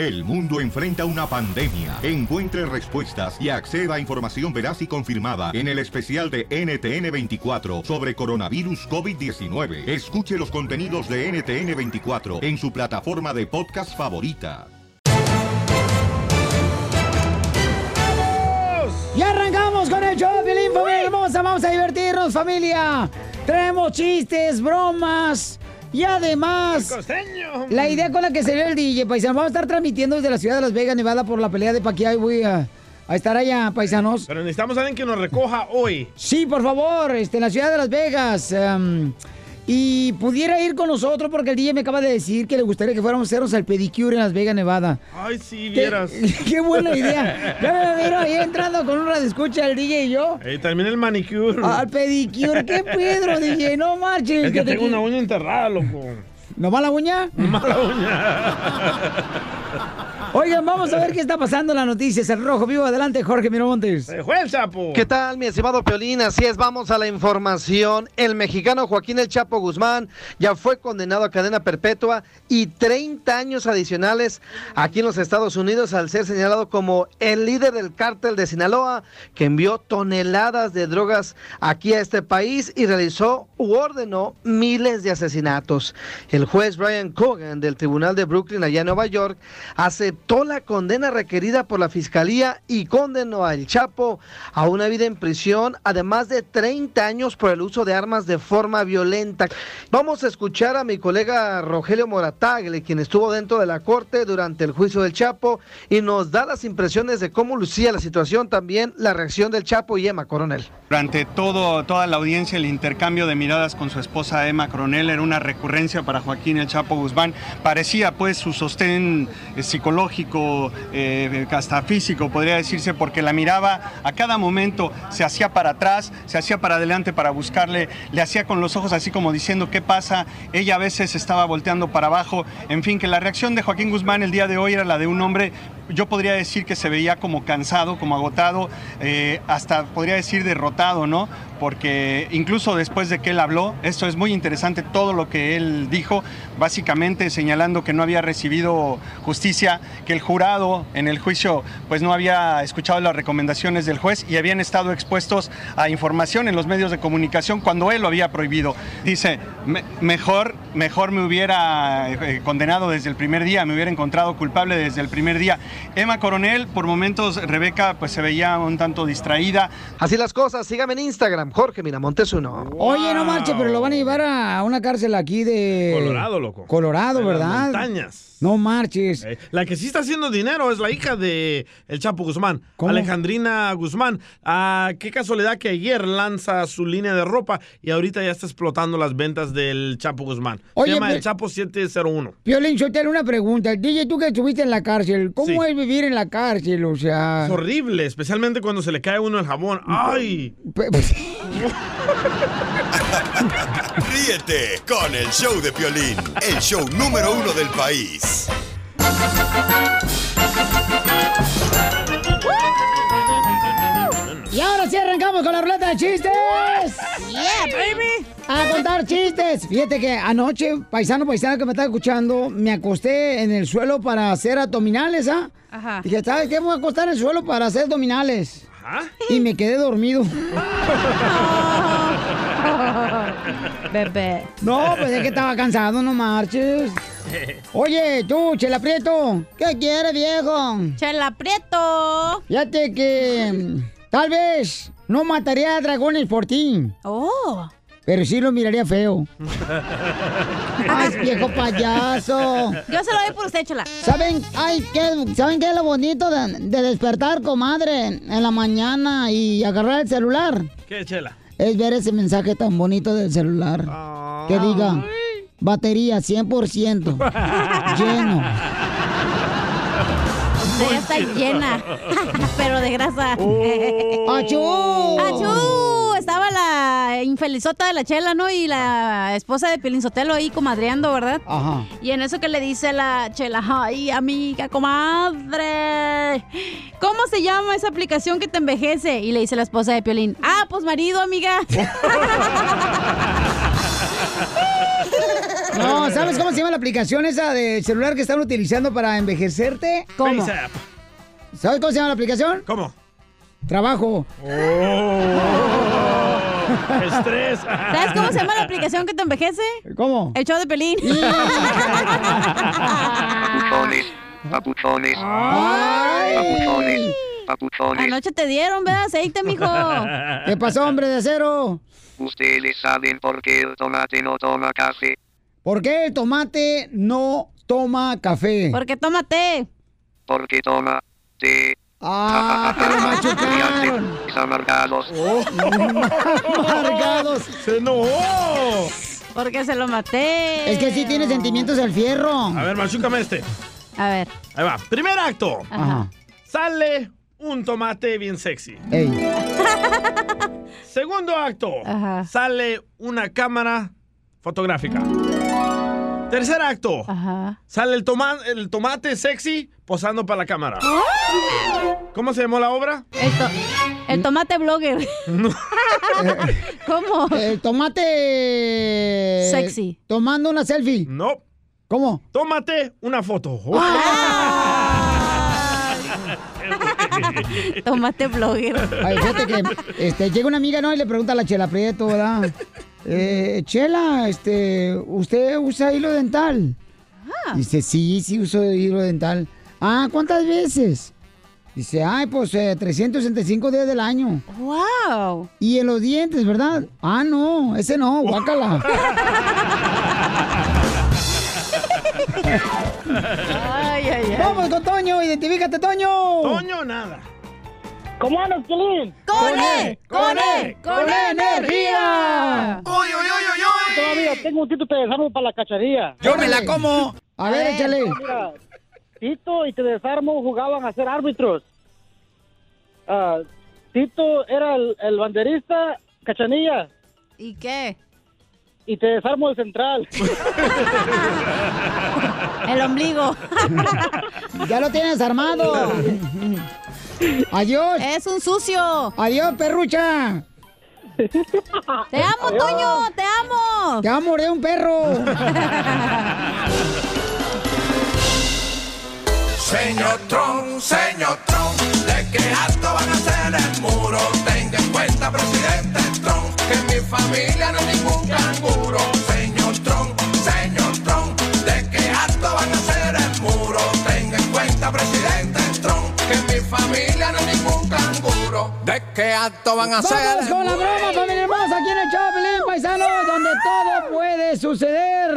El mundo enfrenta una pandemia. Encuentre respuestas y acceda a información veraz y confirmada en el especial de NTN24 sobre coronavirus COVID-19. Escuche los contenidos de NTN24 en su plataforma de podcast favorita. Y arrancamos con el show, Pilín, familia hermosa. Vamos a divertirnos, familia. Traemos chistes, bromas. Y además, la idea con la que se ve el DJ, paisano, vamos a estar transmitiendo desde la ciudad de Las Vegas, Nevada, por la pelea de Pacquiao y voy a, a estar allá, paisanos. Pero necesitamos a alguien que nos recoja hoy. Sí, por favor, este, en la ciudad de Las Vegas. em, y pudiera ir con nosotros porque el DJ me acaba de decir que le gustaría que fuéramos a hacernos el pedicure en Las Vegas, Nevada. Ay, sí, ¿Qué, vieras. qué buena idea. Ya me miro ahí entrando con un radio escucha el DJ y yo. Eh, también el manicure. Al pedicure, ¿qué Pedro, DJ? No marches. Es que te- tengo una uña enterrada, loco. ¿No va la uña? Mala uña. Oigan, vamos a ver qué está pasando en las noticias. El rojo vivo, adelante, Jorge Miramontes. Se fue el sapo. ¿Qué tal, mi estimado Piolín? Así es, vamos a la información. El mexicano Joaquín El Chapo Guzmán ya fue condenado a cadena perpetua y 30 años adicionales aquí en los Estados Unidos al ser señalado como el líder del cártel de Sinaloa que envió toneladas de drogas aquí a este país y realizó u ordenó miles de asesinatos. El juez Brian Cogan del Tribunal de Brooklyn allá en Nueva York aceptó la condena requerida por la fiscalía y condenó al Chapo a una vida en prisión, además de 30 años por el uso de armas de forma violenta. Vamos a escuchar a mi colega Rogelio Moratagle, quien estuvo dentro de la corte durante el juicio del Chapo y nos da las impresiones de cómo lucía la situación, también la reacción del Chapo y Emma Coronel. Durante todo, toda la audiencia, el intercambio de miradas con su esposa Emma Coronel era una recurrencia para Joaquín El Chapo Guzmán. Parecía pues su sostén eh, eh, hasta físico, podría decirse, porque la miraba a cada momento, se hacía para atrás, se hacía para adelante para buscarle, le hacía con los ojos así como diciendo qué pasa, ella a veces estaba volteando para abajo, en fin, que la reacción de Joaquín Guzmán el día de hoy era la de un hombre yo podría decir que se veía como cansado, como agotado, eh, hasta podría decir derrotado, ¿no? Porque incluso después de que él habló, esto es muy interesante, todo lo que él dijo, básicamente señalando que no había recibido justicia, que el jurado en el juicio pues no había escuchado las recomendaciones del juez y habían estado expuestos a información en los medios de comunicación cuando él lo había prohibido. Dice, "Me- mejor, mejor me hubiera eh, condenado desde el primer día, me hubiera encontrado culpable desde el primer día. Emma Coronel, por momentos Rebeca pues se veía un tanto distraída. Así las cosas, sígame en Instagram, Jorge Miramontes uno. Oye, no marche, pero lo van a llevar a una cárcel aquí de... Colorado, loco. Colorado, De las ¿verdad? montañas. No marches. Eh, La que sí está haciendo dinero es la hija de El Chapo Guzmán, ¿Cómo? Alejandrina Guzmán. Ah, qué casualidad que ayer lanza su línea de ropa y ahorita ya está explotando las ventas del Chapo Guzmán. Oye, Se llama El Chapo 701. Piolín, yo te una pregunta. DJ, tú que estuviste en la cárcel, ¿cómo Sí. es vivir en la cárcel? O sea... Es horrible, especialmente cuando se le cae a uno el jabón. ¡Ay! Ríete con el show de Piolín, el show número uno del país. Y ahora sí arrancamos con la ruleta de chistes. Yeah, baby. A contar chistes. Fíjate que anoche, paisano, paisano que me está escuchando, me acosté en el suelo para hacer abdominales, ¿ah? Ajá. Dije, ¿sabes qué? Voy a acostar en el suelo para hacer abdominales. Ajá. Y me quedé dormido. Bebé. No, pues es que estaba cansado, no marches. Oye, tú, Chela Prieto, ¿qué quieres, viejo? Chela Prieto. Fíjate que mm, tal vez no mataría a dragones por ti, Oh. pero sí lo miraría feo. ¡Ay, viejo payaso! Yo se lo doy por usted, Chela. ¿Saben, ay, qué, ¿saben qué es lo bonito de, de despertar, comadre, en la mañana y agarrar el celular? ¿Qué, Chela? Es ver ese mensaje tan bonito del celular. Que diga, batería 100% lleno. Ya está llena. Pero de grasa. ¡Achú! ¡Achú! La infelizota de la chela, ¿no? Y la esposa de Piolín Sotelo ahí comadreando, ¿verdad? Ajá. Y en eso que le dice la chela, ay, amiga, comadre, ¿cómo se llama esa aplicación que te envejece? Y le dice la esposa de Piolín, ah, pues marido, amiga. No, ¿sabes cómo se llama la aplicación esa de celular que están utilizando para envejecerte? ¿Cómo? ¿Sabes cómo se llama la aplicación? ¿Cómo? Trabajo. Estrés. ¿Sabes cómo se llama la aplicación que te envejece? ¿Cómo? El show de pelín. Papuchones, papuchones, papuchones, papuchones. Anoche te dieron, ¿verdad? Aceite, mijo. ¿Qué pasó, hombre de acero? Ustedes saben por qué el tomate no toma café. ¿Por qué el tomate no toma café? Porque toma té. Porque toma té. Ah, te lo machucaron. Amargados. Amargados. ¡Se enojó! Porque se lo maté. Es que sí tiene sentimientos el fierro. A ver, machúcame este. A ver. Ahí va. Primer acto. Ajá. Sale un tomate bien sexy. Ey. Segundo acto. Ajá. Sale una cámara fotográfica. Tercer acto. Ajá. Sale el, toma- el tomate sexy posando para la cámara. ¿Cómo se llamó la obra? El, to- el tomate blogger. ¿Cómo? El tomate. Sexy. Tomando una selfie. No. ¿Cómo? Tómate una foto. Tomate blogger. Ay, fíjate que este, llega una amiga, ¿no? Y le pregunta a la Chela Prieto, ¿verdad? Eh, Chela, este, ¿usted usa hilo dental? Dice, sí, sí uso hilo dental. Ah, ¿cuántas veces? Dice, ay, pues eh, 365 días del año. ¡Wow! Y en los dientes, ¿verdad? Ah, no, ese no, guácala. Ay, ay, ay. Vamos con Toño, identifícate, Toño. Toño, nada. ¿Cómo andas, Piolín? ¡Con él! ¡Con él! ¡Con energía! Todavía tengo un tito te desarmo para la cacharilla. Yo me la como. A ver, échale. Mira, Tito y te desarmo jugaban a ser árbitros. Ah, Tito era el, el banderista, cachanilla, ¿Y qué? y te desarmo el central. El ombligo. Ya lo tienes armado. Adiós. Es un sucio. Adiós, perrucha. Te amo, Toño. Te amo. Te va a morder un perro. Señor Trump, señor Trump, ¿de qué acto van a hacer el muro? Tenga en cuenta, presidente Trump, que mi familia no es ningún canguro. Señor Trump, señor Trump, ¿de qué acto van a hacer el muro? Tenga en cuenta, presidente Trump, que mi familia ¿De qué acto van a hacer Vamos con la broma, familia hermosa, aquí en el show, Pelín, paisanos, donde todo puede suceder.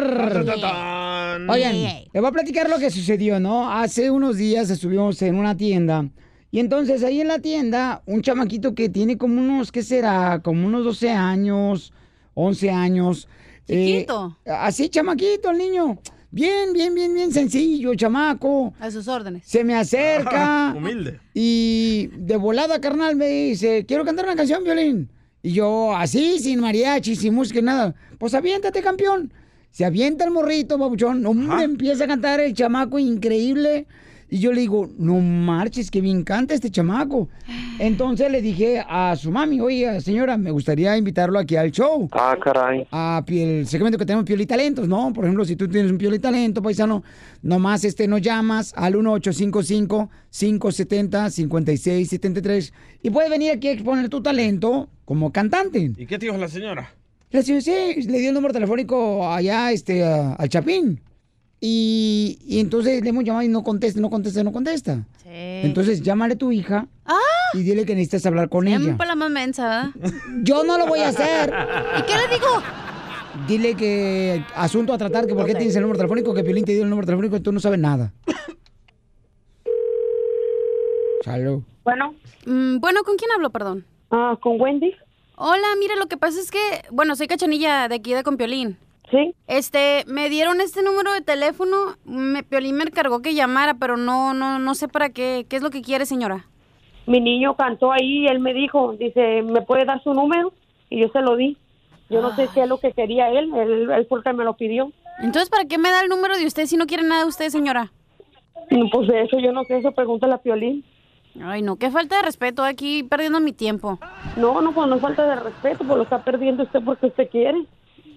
Oigan, les voy a platicar lo que sucedió, ¿no? Hace unos días estuvimos en una tienda y entonces ahí en la tienda un chamaquito que tiene como unos, ¿qué será? Como unos 12 años, 11 años. eh, Chiquito. así, chamaquito, el niño. Bien, bien, bien, bien sencillo, chamaco. A sus órdenes. Se me acerca. Humilde. Y de volada, carnal, me dice, quiero cantar una canción, violín. Y yo, así, sin mariachi, sin música, nada. Pues aviéntate, campeón. Se avienta el morrito, babuchón. Hombre, empieza a cantar el chamaco increíble. Y yo le digo, no marches, que bien canta este chamaco. Entonces le dije a su mami, oye, señora, me gustaría invitarlo aquí al show. Ah, caray. A el segmento que tenemos Pioli Talentos, ¿no? Por ejemplo, si tú tienes un Pioli Talento, paisano, nomás este nos llamas al 1855-570-5673 y puedes venir aquí a exponer tu talento como cantante. ¿Y qué te dijo la señora? Le dije, sí, le dio el número telefónico allá este, a- al Chapín. Y, y entonces le hemos llamado y no contesta, no contesta, no contesta. Sí. Entonces llámale a tu hija ¡Ah! y dile que necesitas hablar con ella. Siempre la más mensa, ¿verdad? Yo no lo voy a hacer. ¿Y qué le digo? Dile que asunto a tratar, que por qué tienes el número telefónico, que Piolín te dio el número telefónico y tú no sabes nada. Salud. Bueno, Mm, bueno, ¿con quién hablo, perdón? ah, con Wendy. Hola, mire, lo que pasa es que, bueno, soy cachanilla de aquí de Compiolín. Sí. Este, me dieron este número de teléfono, me, Piolín me encargó que llamara, pero no, no, no sé para qué. ¿Qué es lo que quiere, señora? Mi niño cantó ahí y él me dijo, dice, ¿me puede dar su número? Y yo se lo di. Yo no sé qué es lo que quería él, él, él fue el que me lo pidió. Entonces, ¿para qué me da el número de usted si no quiere nada de usted, señora? No, Pues de eso yo no sé, eso pregúntale a Piolín. Ay, no, qué falta de respeto, aquí perdiendo mi tiempo. No, no, pues no es falta de respeto, pues lo está perdiendo usted porque usted quiere.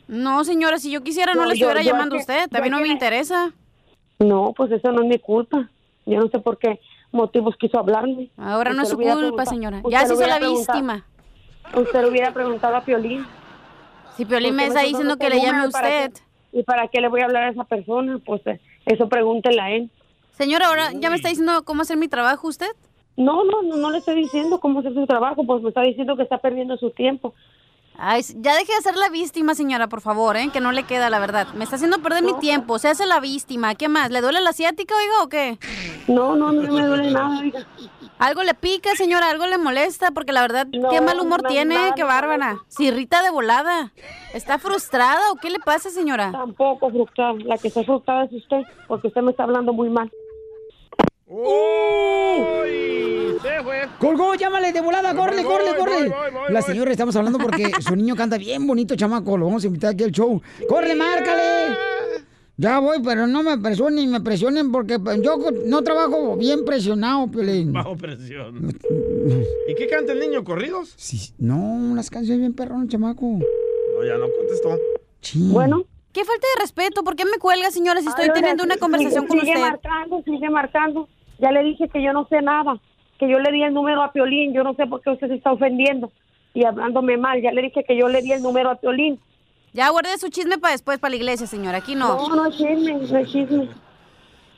No, señora, si yo quisiera no, No, le estuviera yo llamando a usted. es no me interesa. No, pues eso no es mi culpa. Yo no sé por qué motivos quiso hablarme. Ahora no es su culpa, señora. Ya se hizo la víctima. Usted le hubiera preguntado a Piolín. Si Piolín ¿Por me está diciendo que le llame a usted. ¿Y para qué le voy a hablar a esa persona? Pues eh, eso pregúntele a él. Señora, ahora ya me está diciendo cómo hacer mi trabajo usted. No, no, no, no le estoy diciendo cómo hacer su trabajo, pues me está diciendo que está perdiendo su tiempo. Ay, ya deje de ser la víctima, señora, por favor, ¿eh? Que no le queda, la verdad. Me está haciendo perder mi tiempo. Se hace la víctima. ¿Qué más? ¿Le duele la asiática, oiga, o qué? No, no, no me duele nada, oiga. Algo le pica, señora, algo le molesta, porque la verdad, No, qué mal humor no, tiene, nada qué bárbara. Se irrita de volada. ¿Está frustrada o qué le pasa, señora? Tampoco frustrada. La que está frustrada es usted, porque usted me está hablando muy mal. ¡Colgó! ¡Llámale de volada! ¡Corre, corre, corre! La señora estamos hablando porque su niño canta bien bonito, chamaco. Lo vamos a invitar aquí al show. ¡Corre, márcale! Ya voy, pero no me presionen, me presionen porque yo no trabajo bien presionado, Piolín. Bajo presión. ¿Y qué canta el niño? ¿Corridos? Sí, no, unas canciones bien perrón, chamaco. No, ya no contestó. Bueno. Qué falta de respeto. ¿Por qué me cuelga, señora, si estoy Ay, teniendo una sigue- conversación con sigue usted? marcando, sigue marcando. Ya le dije que yo no sé nada, que yo le di el número a Piolín. Yo no sé por qué usted se está ofendiendo y hablándome mal. Ya le dije que yo le di el número a Piolín. Ya guarde su chisme para después, para la iglesia, señora. Aquí no. No, no es chisme, no es chisme.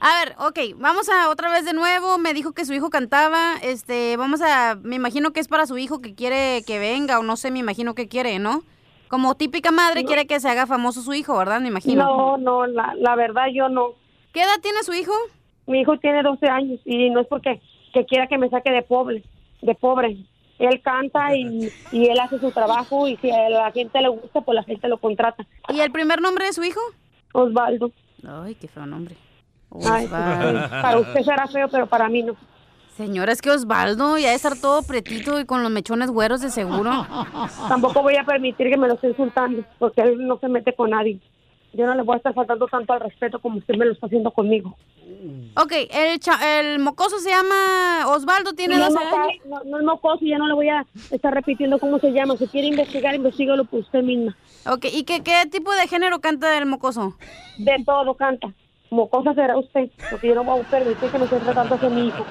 A ver, ok, vamos a otra vez de nuevo. Me dijo que su hijo cantaba. Este, vamos a. Me imagino que es para su hijo que quiere que venga, o no sé, me imagino que quiere, ¿no? Como típica madre quiere que se haga famoso su hijo, ¿verdad? Me imagino. No, no, la, la verdad yo no. ¿Qué edad tiene su hijo? Mi hijo tiene 12 años y no es porque que quiera que me saque de pobre, de pobre. Él canta y, y él hace su trabajo y si a la gente le gusta, pues la gente lo contrata. ¿Y el primer nombre de su hijo? Osvaldo. Ay, qué feo nombre. Ay, Osvaldo. para usted será feo, pero para mí no. Señora, es que Osvaldo ya de estar todo pretito y con los mechones güeros de seguro. Tampoco voy a permitir que me lo esté insultando, porque él no se mete con nadie. Yo no le voy a estar faltando tanto al respeto como usted me lo está haciendo conmigo. Ok, el, cha- el mocoso se llama Osvaldo, tiene no, 12 no, años. no, no es mocoso, ya no le voy a estar repitiendo cómo se llama. Si quiere investigar, investigalo por usted misma. Ok, ¿y qué, qué tipo de género canta el mocoso? De todo canta. Mocosa será usted, porque yo no voy a permitir que me esté tratando hacia mi hijo.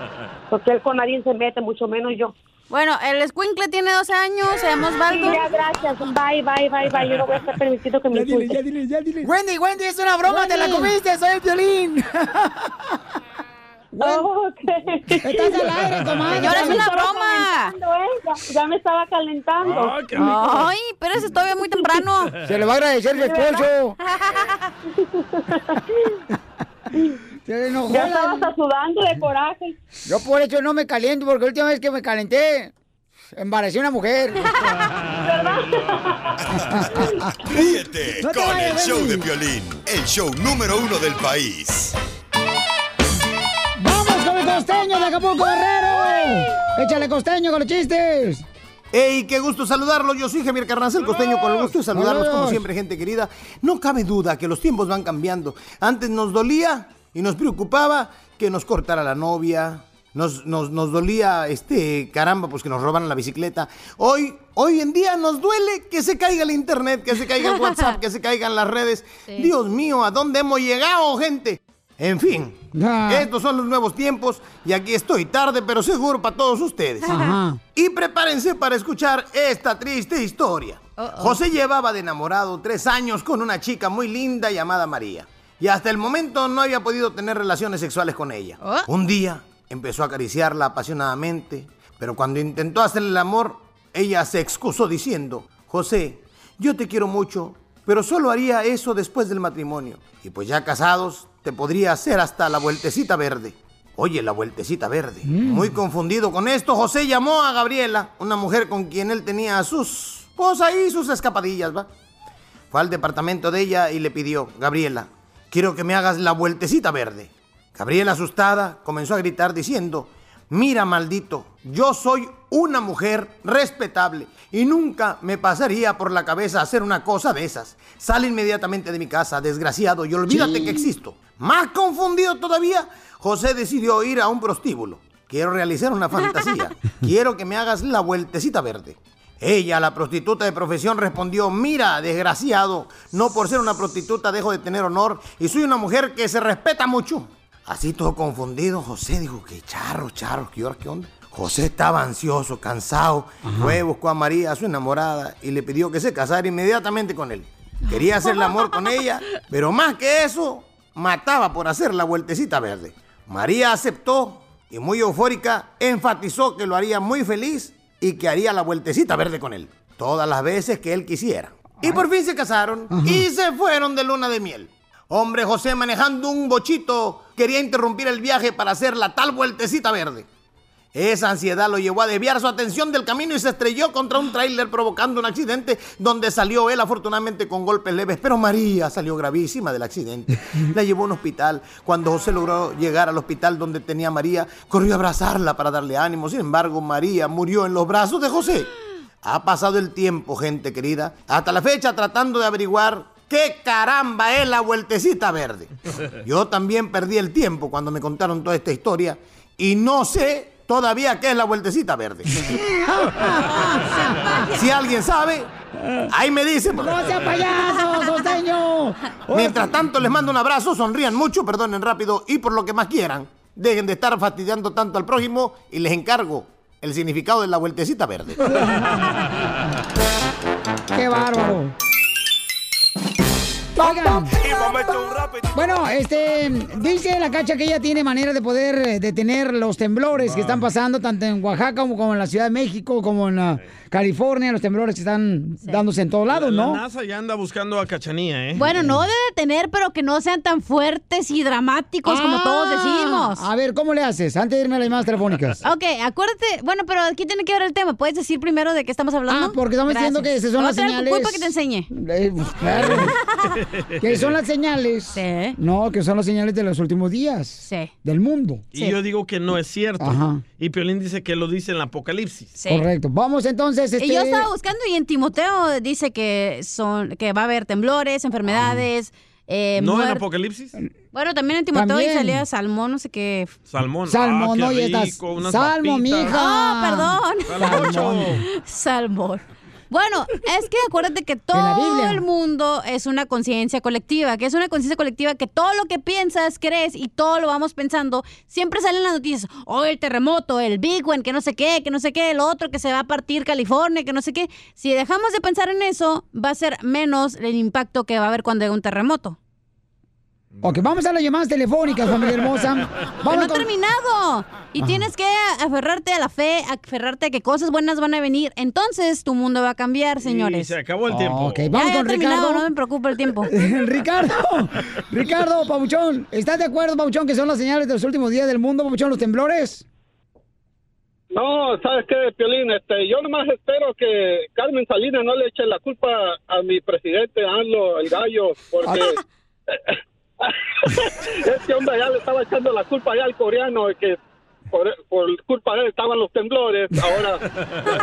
Porque él con nadie se mete, mucho menos yo. Bueno, el escuincle tiene 12 años, se llama Osvaldo. Sí, ya, gracias. Bye, bye, bye, bye. Yo no voy a estar permitiendo que me insulte. Wendy, Wendy, es una broma, te la comiste, soy el violín. Estás al aire, comadre. Señora, es Ya una broma. ¿eh? Ya, ya me estaba calentando. Ay, pero eso es todavía muy temprano. Se le va a agradecer el esposo. Se enojó Ya la- estaba hasta sudando de coraje. Yo por eso no me caliento, porque la última vez que me calenté, embaracé a una mujer. Ríete No con vayas, el show de Piolín, el show número uno del país. ¡Vamos con el costeño de Acapulco, Guerrero! ¡Échale costeño con los chistes! ¡Ey, qué gusto saludarlo! Yo soy Javier Carranza, el costeño, con el gusto de saludarlos como siempre, gente querida. No cabe duda que los tiempos van cambiando. Antes nos dolía y nos preocupaba que nos cortara la novia. Nos, nos, nos dolía, este, caramba, pues que nos robaran la bicicleta. Hoy, hoy en día nos duele que se caiga el internet, que se caiga el WhatsApp, que se caigan las redes. Dios mío, ¿a dónde hemos llegado, gente? En fin, estos son los nuevos tiempos y aquí estoy tarde, pero seguro para todos ustedes. Ajá. Y prepárense para escuchar esta triste historia. José llevaba de enamorado tres años con una chica muy linda llamada María. Y hasta el momento no había podido tener relaciones sexuales con ella. Un día empezó a acariciarla apasionadamente, pero cuando intentó hacerle el amor, ella se excusó diciendo, José, yo te quiero mucho, pero solo haría eso después del matrimonio. Y pues ya casados, te podría hacer hasta la vueltecita verde. Oye, la vueltecita verde. Muy confundido con esto, José llamó a Gabriela, una mujer con quien él tenía sus... Pues ahí sus escapadillas, ¿va? Fue al departamento de ella y le pidió, Gabriela, quiero que me hagas la vueltecita verde. Gabriela, asustada, comenzó a gritar diciendo, mira, maldito, yo soy una mujer respetable y nunca me pasaría por la cabeza hacer una cosa de esas. Sale inmediatamente de mi casa, desgraciado, y olvídate que existo. Más confundido todavía, José decidió ir a un prostíbulo. Quiero realizar una fantasía. Quiero que me hagas la vueltecita verde. Ella, la prostituta de profesión, respondió, mira, desgraciado, no por ser una prostituta dejo de tener honor y soy una mujer que se respeta mucho. Así todo confundido, José dijo, que charro, charro, ¿qué hora, qué onda? José estaba ansioso, cansado, fue, buscó a María, su enamorada, y le pidió que se casara inmediatamente con él. Quería hacer el amor con ella, pero más que eso, mataba por hacer la vueltecita verde. María aceptó y muy eufórica enfatizó que lo haría muy feliz y que haría la vueltecita verde con él, todas las veces que él quisiera. Y por fin se casaron y se fueron de luna de miel. Hombre José manejando un bochito quería interrumpir el viaje para hacer la tal vueltecita verde. Esa ansiedad lo llevó a desviar su atención del camino y se estrelló contra un tráiler provocando un accidente donde salió él afortunadamente con golpes leves, pero María salió gravísima del accidente. La llevó a un hospital. Cuando José logró llegar al hospital donde tenía a María, corrió a abrazarla para darle ánimo. Sin embargo, María murió en los brazos de José. Ha pasado el tiempo, gente querida, hasta la fecha tratando de averiguar qué caramba es la vueltecita verde. Yo también perdí el tiempo cuando me contaron toda esta historia y no sé todavía qué es la vueltecita verde. si alguien sabe, ahí me dice. ¡No sea payaso, costeño! Mientras tanto, les mando un abrazo, sonrían mucho, perdonen rápido y por lo que más quieran. Dejen de estar fastidiando tanto al prójimo y les encargo el significado de la vueltecita verde. ¡Qué bárbaro! Oigan. Bueno, este, dice la cacha que ella tiene manera de poder eh, detener los temblores que están pasando tanto en Oaxaca como, en la Ciudad de México, como en ah, California, los temblores que están dándose en todos lados, La ¿no? NASA ya anda buscando a Cachanía, ¿eh? Bueno, no de detener, pero que no sean tan fuertes y dramáticos como todos decimos. A ver, ¿cómo le haces? Antes de irme a las llamadas telefónicas. Ok, acuérdate, bueno, pero aquí tiene que ver el tema. ¿Puedes decir primero de qué estamos hablando? Ah, porque estamos diciendo que esas son las señales. culpa que te enseñe. Eh, pues, claro. que son las señales. No, que son las señales de los últimos días. Del mundo. Y yo digo que no es cierto. Ajá. Y Piolín dice que lo dice en el Apocalipsis. Correcto. Vamos entonces. Este... Y yo estaba buscando y en Timoteo dice que son que va a haber temblores, enfermedades. eh, ¿No en Apocalipsis? Bueno, también en Timoteo También. y salía salmón, no sé qué. Salmón. Salmón, ah, no, ya estás. Salmo, mija. Ah, perdón. Salmón. Salmón. Bueno, es que acuérdate que todo el mundo es una conciencia colectiva, que es una conciencia colectiva que todo lo que piensas, crees y todo lo vamos pensando, siempre salen las noticias, oh, el terremoto, el Big One, que no sé qué, que no sé qué, el otro que se va a partir California, que no sé qué. Si dejamos de pensar en eso, va a ser menos el impacto que va a haber cuando haya un terremoto. Ok, vamos a las llamadas telefónicas, familia hermosa. Vamos no ha con- terminado. Y tienes que aferrarte a la fe, aferrarte a que cosas buenas van a venir. Entonces tu mundo va a cambiar, señores. se acabó el tiempo. Ok, vamos Ya, con Ricardo. no me preocupa el tiempo. Ricardo, Ricardo, Pabuchón, ¿estás de acuerdo, Pabuchón, que son las señales de los últimos días del mundo, Pabuchón, los temblores? No, ¿sabes qué, Piolín? Este, yo nomás espero que Carmen Salinas no le eche la culpa a mi presidente, AMLO, el gallo, porque este hombre ya le estaba echando la culpa ya al coreano de que por, por culpa de él estaban los temblores, ahora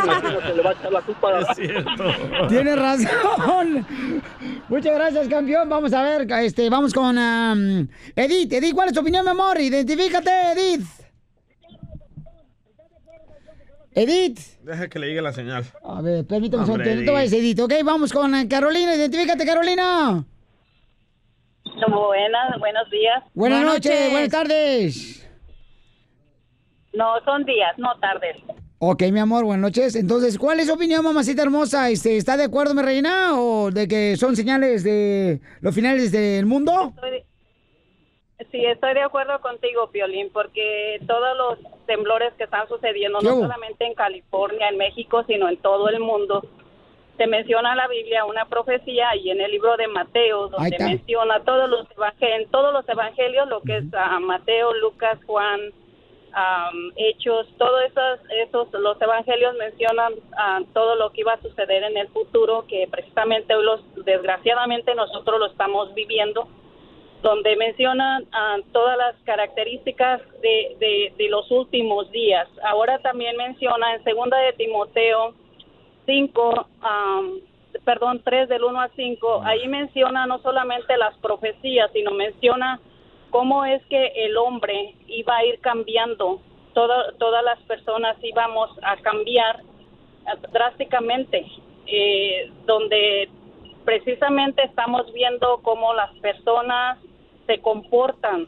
imagínate, le va a echar la culpa a... Tienes razón. Muchas gracias, campeón. Vamos a ver, este, vamos con am, Edith. Edith, ¿cuál es tu opinión, mi amor? Identifícate, Edith. Edith. Deja que le llegue la señal. A ver, permítame un segundo. No te vayas, Edith, ¿ok? Vamos con eh, Carolina. Identifícate, Carolina. Buenas, buenos días. Buenas, noches. buenas tardes. No, son días, no tardes. Ok, mi amor, buenas noches. Entonces, ¿cuál es su opinión, mamacita hermosa? Este, ¿Está de acuerdo, mi reina? ¿O de que son señales de los finales del mundo? Estoy- sí, estoy de acuerdo contigo, Piolín, porque todos los temblores que están sucediendo, ¿Qué no solamente en California, en México, sino en todo el mundo, se menciona en la Biblia una profecía y en el libro de Mateo, donde menciona todos los evangelios, en todos los evangelios, lo que es ah, Mateo, Lucas, Juan, Hechos, todos esos, esos, los evangelios mencionan ah, todo lo que iba a suceder en el futuro, que precisamente hoy los, desgraciadamente nosotros lo estamos viviendo, donde mencionan ah, todas las características de, de, de los últimos días. Ahora también menciona en segunda de Timoteo 5, am, perdón, 3 del 1 al 5, ahí menciona no solamente las profecías, sino menciona cómo es que el hombre iba a ir cambiando, Todo- todas las personas íbamos a cambiar drásticamente, eh, donde precisamente estamos viendo cómo las personas se comportan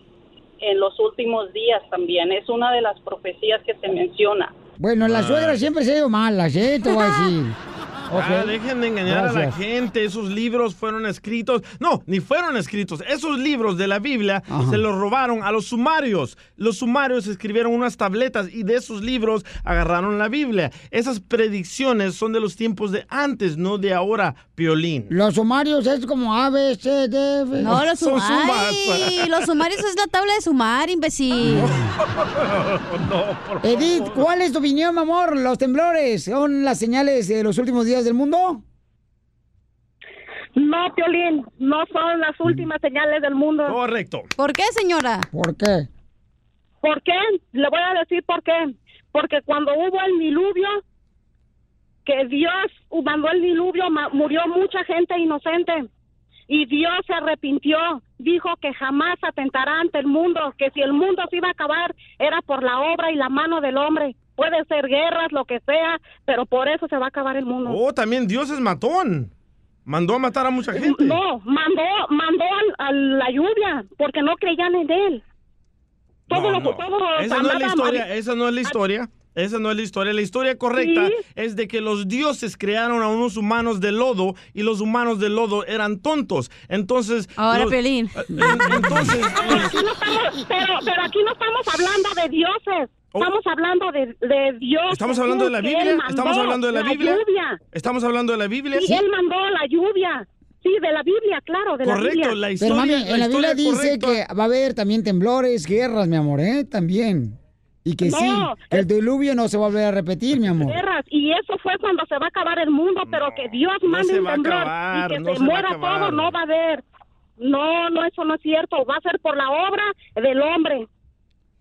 en los últimos días también. Es una de las profecías que se menciona. Bueno, las suegras siempre se han ido malas, ¿eh? Te voy a decir. Ah, Ok. dejen de engañar a la gente. Esos libros fueron escritos. No, ni fueron escritos. Esos libros de la Biblia se los robaron a los sumarios. Los sumarios escribieron unas tabletas y de esos libros agarraron la Biblia. Esas predicciones son de los tiempos de antes, no de ahora, Piolín. Los sumarios es como A, B, C, D, F. No, los sumarios. Los sumarios es la tabla de sumar, imbécil. no, por Edith, ¿cuál es tu opinión, mi amor? ¿Los temblores son las señales de los últimos días del mundo? No, Piolín, no son las últimas señales del mundo. Correcto. ¿Por qué, señora? ¿Por qué? ¿Por qué? Le voy a decir por qué. Porque cuando hubo el diluvio, que Dios mandó el diluvio, murió mucha gente inocente. Y Dios se arrepintió, dijo que jamás atentará ante el mundo, que si el mundo se iba a acabar era por la obra y la mano del hombre. Puede ser guerras, lo que sea, pero por eso se va a acabar el mundo. Oh, también Dios es matón. Mandó a matar a mucha gente. No, mandó, mandó al- a la lluvia, porque no creían en él. Todo No, lo no. todo Esa no es la historia, esa no es la historia. Esa no es la historia. La historia correcta es de que los dioses crearon a unos humanos de lodo y los humanos de lodo eran tontos. Entonces. Ahora, los- Piolín. Eh, Entonces. Pero aquí no estamos, pero, pero aquí no estamos hablando de dioses. Estamos hablando de, de Dios. Oh. ¿Estamos hablando de la Biblia? ¿Estamos hablando de la Biblia? lluvia. ¿Estamos hablando de la Biblia? Sí, Él mandó la lluvia. Sí, de la Biblia, claro, de la Biblia. Correcto, la Pero historia. en la Biblia dice que va a haber también temblores, guerras, mi amor, ¿eh? También. Y que No, sí, que el diluvio no se va a volver a repetir, mi amor. Guerras, y eso fue cuando se va a acabar el mundo, pero que Dios mande se un temblor acabar, y que no se, se va a muera todo, no va a haber. No, no, eso no es cierto. Va a ser por la obra del hombre.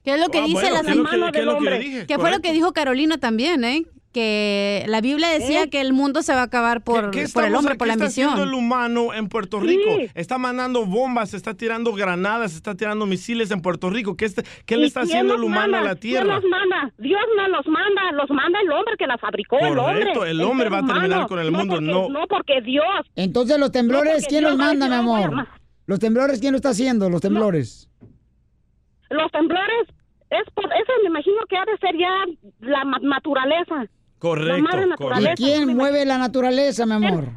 ¿Qué es lo que Ah, dice bueno, la ¿qué que- mano qué es del que hombre? dije? Que fue lo Correcto. que dijo Carolina también, ¿eh? Que la Biblia decía ¿Eh? que el mundo se va a acabar por, ¿Qué por el hombre, qué por la está haciendo ambición. el humano en Puerto Rico? Está mandando bombas, está tirando granadas, está tirando misiles en Puerto Rico. ¿Qué, está- qué le ¿Y está quién haciendo el humano manda? a la ¿Quién tierra? los manda? Dios no los manda, los manda el hombre que la fabricó, el hombre. Correcto, el hombre va a terminar humano. con el mundo, porque, no. No, porque Dios. Entonces, los temblores, ¿quién Dios los manda, mi decir, "Voy a amor? Los temblores, ¿quién lo está haciendo? Los temblores. Los temblores, es por eso me imagino que ha de ser ya la ma- naturaleza. Correcto, La madre ¿Y naturaleza. quién mueve la naturaleza, mi amor?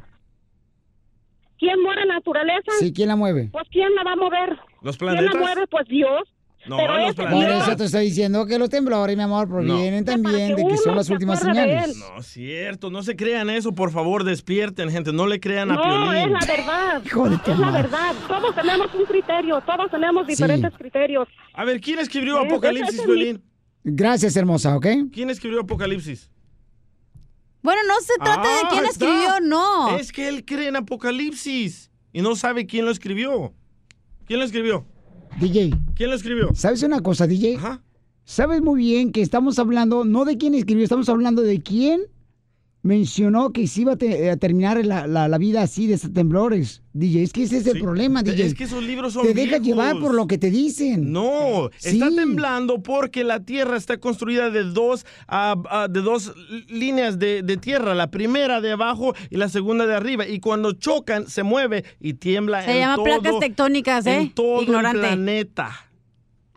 ¿Quién muere naturaleza? Sí, ¿quién la mueve? Pues ¿quién la va a mover? ¿Los ¿Quién planetas? la mueve? Pues Dios. No, Pero los ese Por planetas. eso te estoy diciendo que los temblores, mi amor, provienen también de que son las últimas señales. No, cierto, no se crean eso, por favor, despierten, gente, no le crean a No, Piolín. es la verdad. Hijo de tu es la madre. verdad. Todos tenemos un criterio, todos tenemos Sí. diferentes criterios. A ver, ¿quién escribió Es- Apocalipsis, es Piolín? Gracias, hermosa, ¿ok? ¿Quién escribió Apocalipsis? Bueno, no se trata de Ah, quién está. escribió, no. Es que él cree en Apocalipsis y no sabe quién lo escribió. ¿Quién lo escribió? DJ. ¿Quién lo escribió? ¿Sabes una cosa, DJ? Sabes muy bien que estamos hablando, no de quién escribió, estamos hablando de quién mencionó que se iba a, te- a terminar la, la- la vida así de estos temblores. DJ, es que ese es el Sí, problema, DJ. Es que esos libros son Te dejas viejos. llevar por lo que te dicen. No, Sí. está temblando porque la Tierra está construida de dos, ah, ah, de dos líneas de, de tierra, la primera de abajo y la segunda de arriba. Y cuando chocan, se mueve y tiembla Se en llama todo- placas tectónicas, ¿eh? En todo Ignorante. el planeta.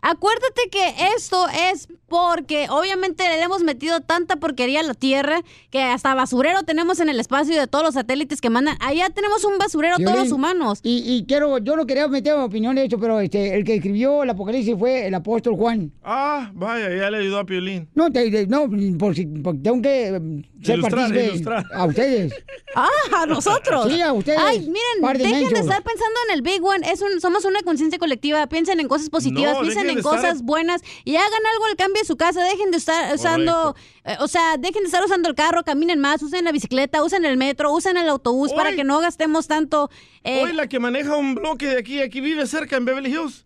Acuérdate que esto es porque obviamente le hemos metido tanta porquería a la Tierra que hasta basurero tenemos en el espacio de todos los satélites que mandan. Allá tenemos un basurero todos los humanos. Y, y quiero, yo no quería meter opinión de hecho, pero este, el que escribió el Apocalipsis fue el apóstol Juan. Ah, vaya, ya le ayudó a Piolín. No, te- te- no, por si, por- tengo que ser Ilustrar, ilustrar. a ustedes. Ah, a nosotros. Sí, a ustedes. Ay, miren, dejen de estar pensando en el Big One. Es un, somos una conciencia colectiva. Piensen en cosas positivas, No, piensen dejen en de estar- cosas buenas y hagan algo al cambio de su casa. Dejen de estar usando, eh, o sea, dejen de estar usando el carro, caminen más, usen la bicicleta, usen el metro, usen el autobús para que no gastemos tanto. eh, Hoy la que maneja un bloque de aquí, aquí vive cerca en Beverly Hills.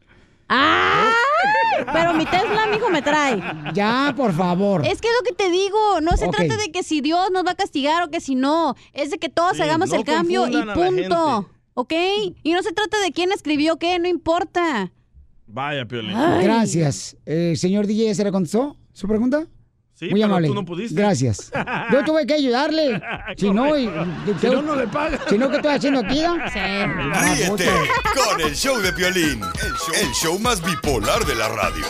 ¡Ah! Pero mi Tesla, mijo, me trae. Ya, por favor. Es que es lo que te digo, no se trata de que si Dios nos va a castigar o que si no, es de que todos Sí, hagamos no el cambio y punto. ¿Ok? Y no se trata de quién escribió qué, no importa. Vaya, Piolín. Gracias. Eh, señor DJ, ¿se le contestó su pregunta? Sí, Muy pero amable. tú no pudiste. Gracias. Yo tuve que ayudarle. Si no, y- Si no, no le pagas. Si no, ¿qué estoy haciendo aquí? da? Ríete puta. con el show de Piolín, el show, el show más bipolar de la radio.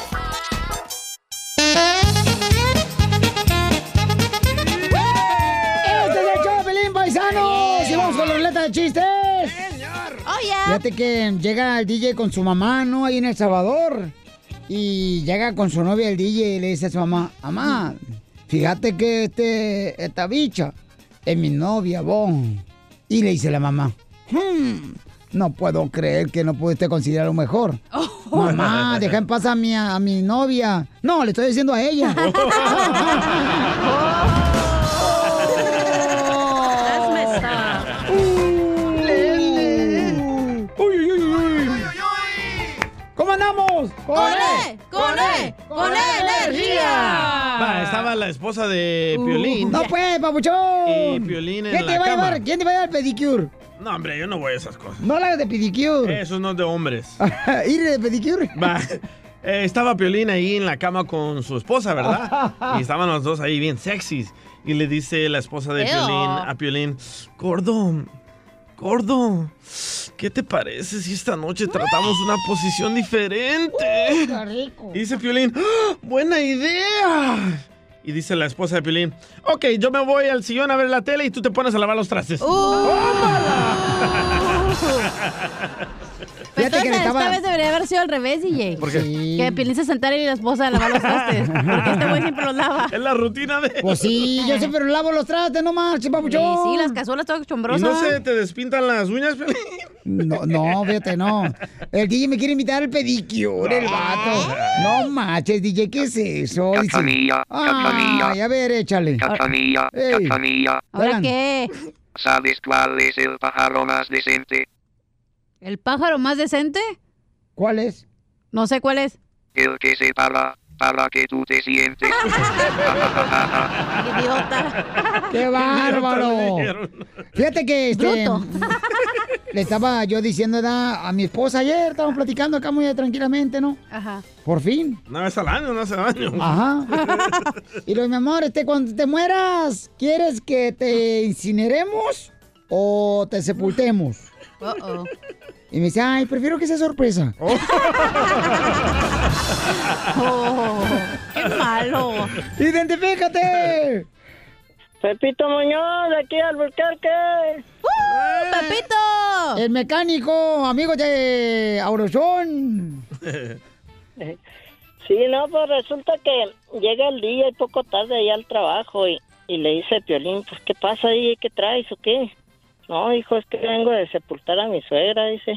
Fíjate que llega el DJ con su mamá, ¿no? Ahí en El Salvador. Y llega con su novia el DJ y le dice a su mamá, mamá, fíjate que este, esta bicha es mi novia, vos. Y le dice la mamá, "Hmm, no puedo creer que no pudiste considerarlo mejor. Mamá, deja en paz a mi, a mi novia. No, le estoy diciendo a ella. That's andamos? ¡Con E! ¡Con E! ¡Con E energía! Va, estaba la esposa de Piolín. No pues, papuchón. Y Piolín en ¿Quién te la va a cama. llevar? ¿Quién te va a llevar el pedicure? No, hombre, yo no voy a esas cosas. No la hagas de pedicure. Eso no es de hombres. ¿Ir de pedicure? Va. Eh, estaba Piolín ahí en la cama con su esposa, ¿verdad? Y estaban los dos ahí bien sexys. Y le dice la esposa de. Piolín a Piolín, Gordo, gordo, ¿qué te parece si esta noche tratamos una posición diferente? Rico. Y dice Piolín, "¡Ah! ¡buena idea! Y dice la esposa de Piolín, ok, yo me voy al sillón a ver la tele y tú te pones a lavar los trastes. Pero Fíjate que le entonces, estaba- esta vez debería haber sido al revés, DJ. ¿Por qué? Sí. Que Piolín se sentara y la esposa a lavar los trastes. Porque este güey siempre los lava. Es la rutina de... Pues sí, yo siempre lavo los trastes, no marches, Sí, papuchón. sí, las cazuelas todas ¿Y chombrosas. no se te despintan las uñas, Piolín? No, no, fíjate, no. El DJ me quiere invitar al pedicure, el vato. No manches, DJ, ¿qué es eso? Cachanilla, cachanilla. Ay, a ver, échale. Cachanilla, cachanilla. ¿Ahora qué? ¿Sabes cuál es el pájaro más decente? ¿El pájaro más decente? ¿Cuál es? No sé cuál es. El que se para para que tú te sientes. Idiota. ¡Qué bárbaro! Fíjate que este, le estaba yo diciendo a mi esposa ayer, estábamos platicando acá muy tranquilamente, ¿no? Ajá. Por fin. Una vez al año, una vez al año. Ajá. Y lo mi amor, este, cuando te mueras, ¿quieres que te incineremos o te sepultemos? Uh-oh. Y me dice, ay, prefiero que sea sorpresa. Oh, ¡Qué malo! ¡Identifícate! Pepito Muñoz, de aquí al Albuquerque. ¡Uh, ¡Pepito! El mecánico, amigo de Aurozón. Sí, no, pues resulta que llega el día y poco tarde allá al trabajo y, y le dice Piolín, pues, ¿qué pasa ahí? ¿Qué traes o qué? No, hijo, es que vengo de sepultar a mi suegra, dice.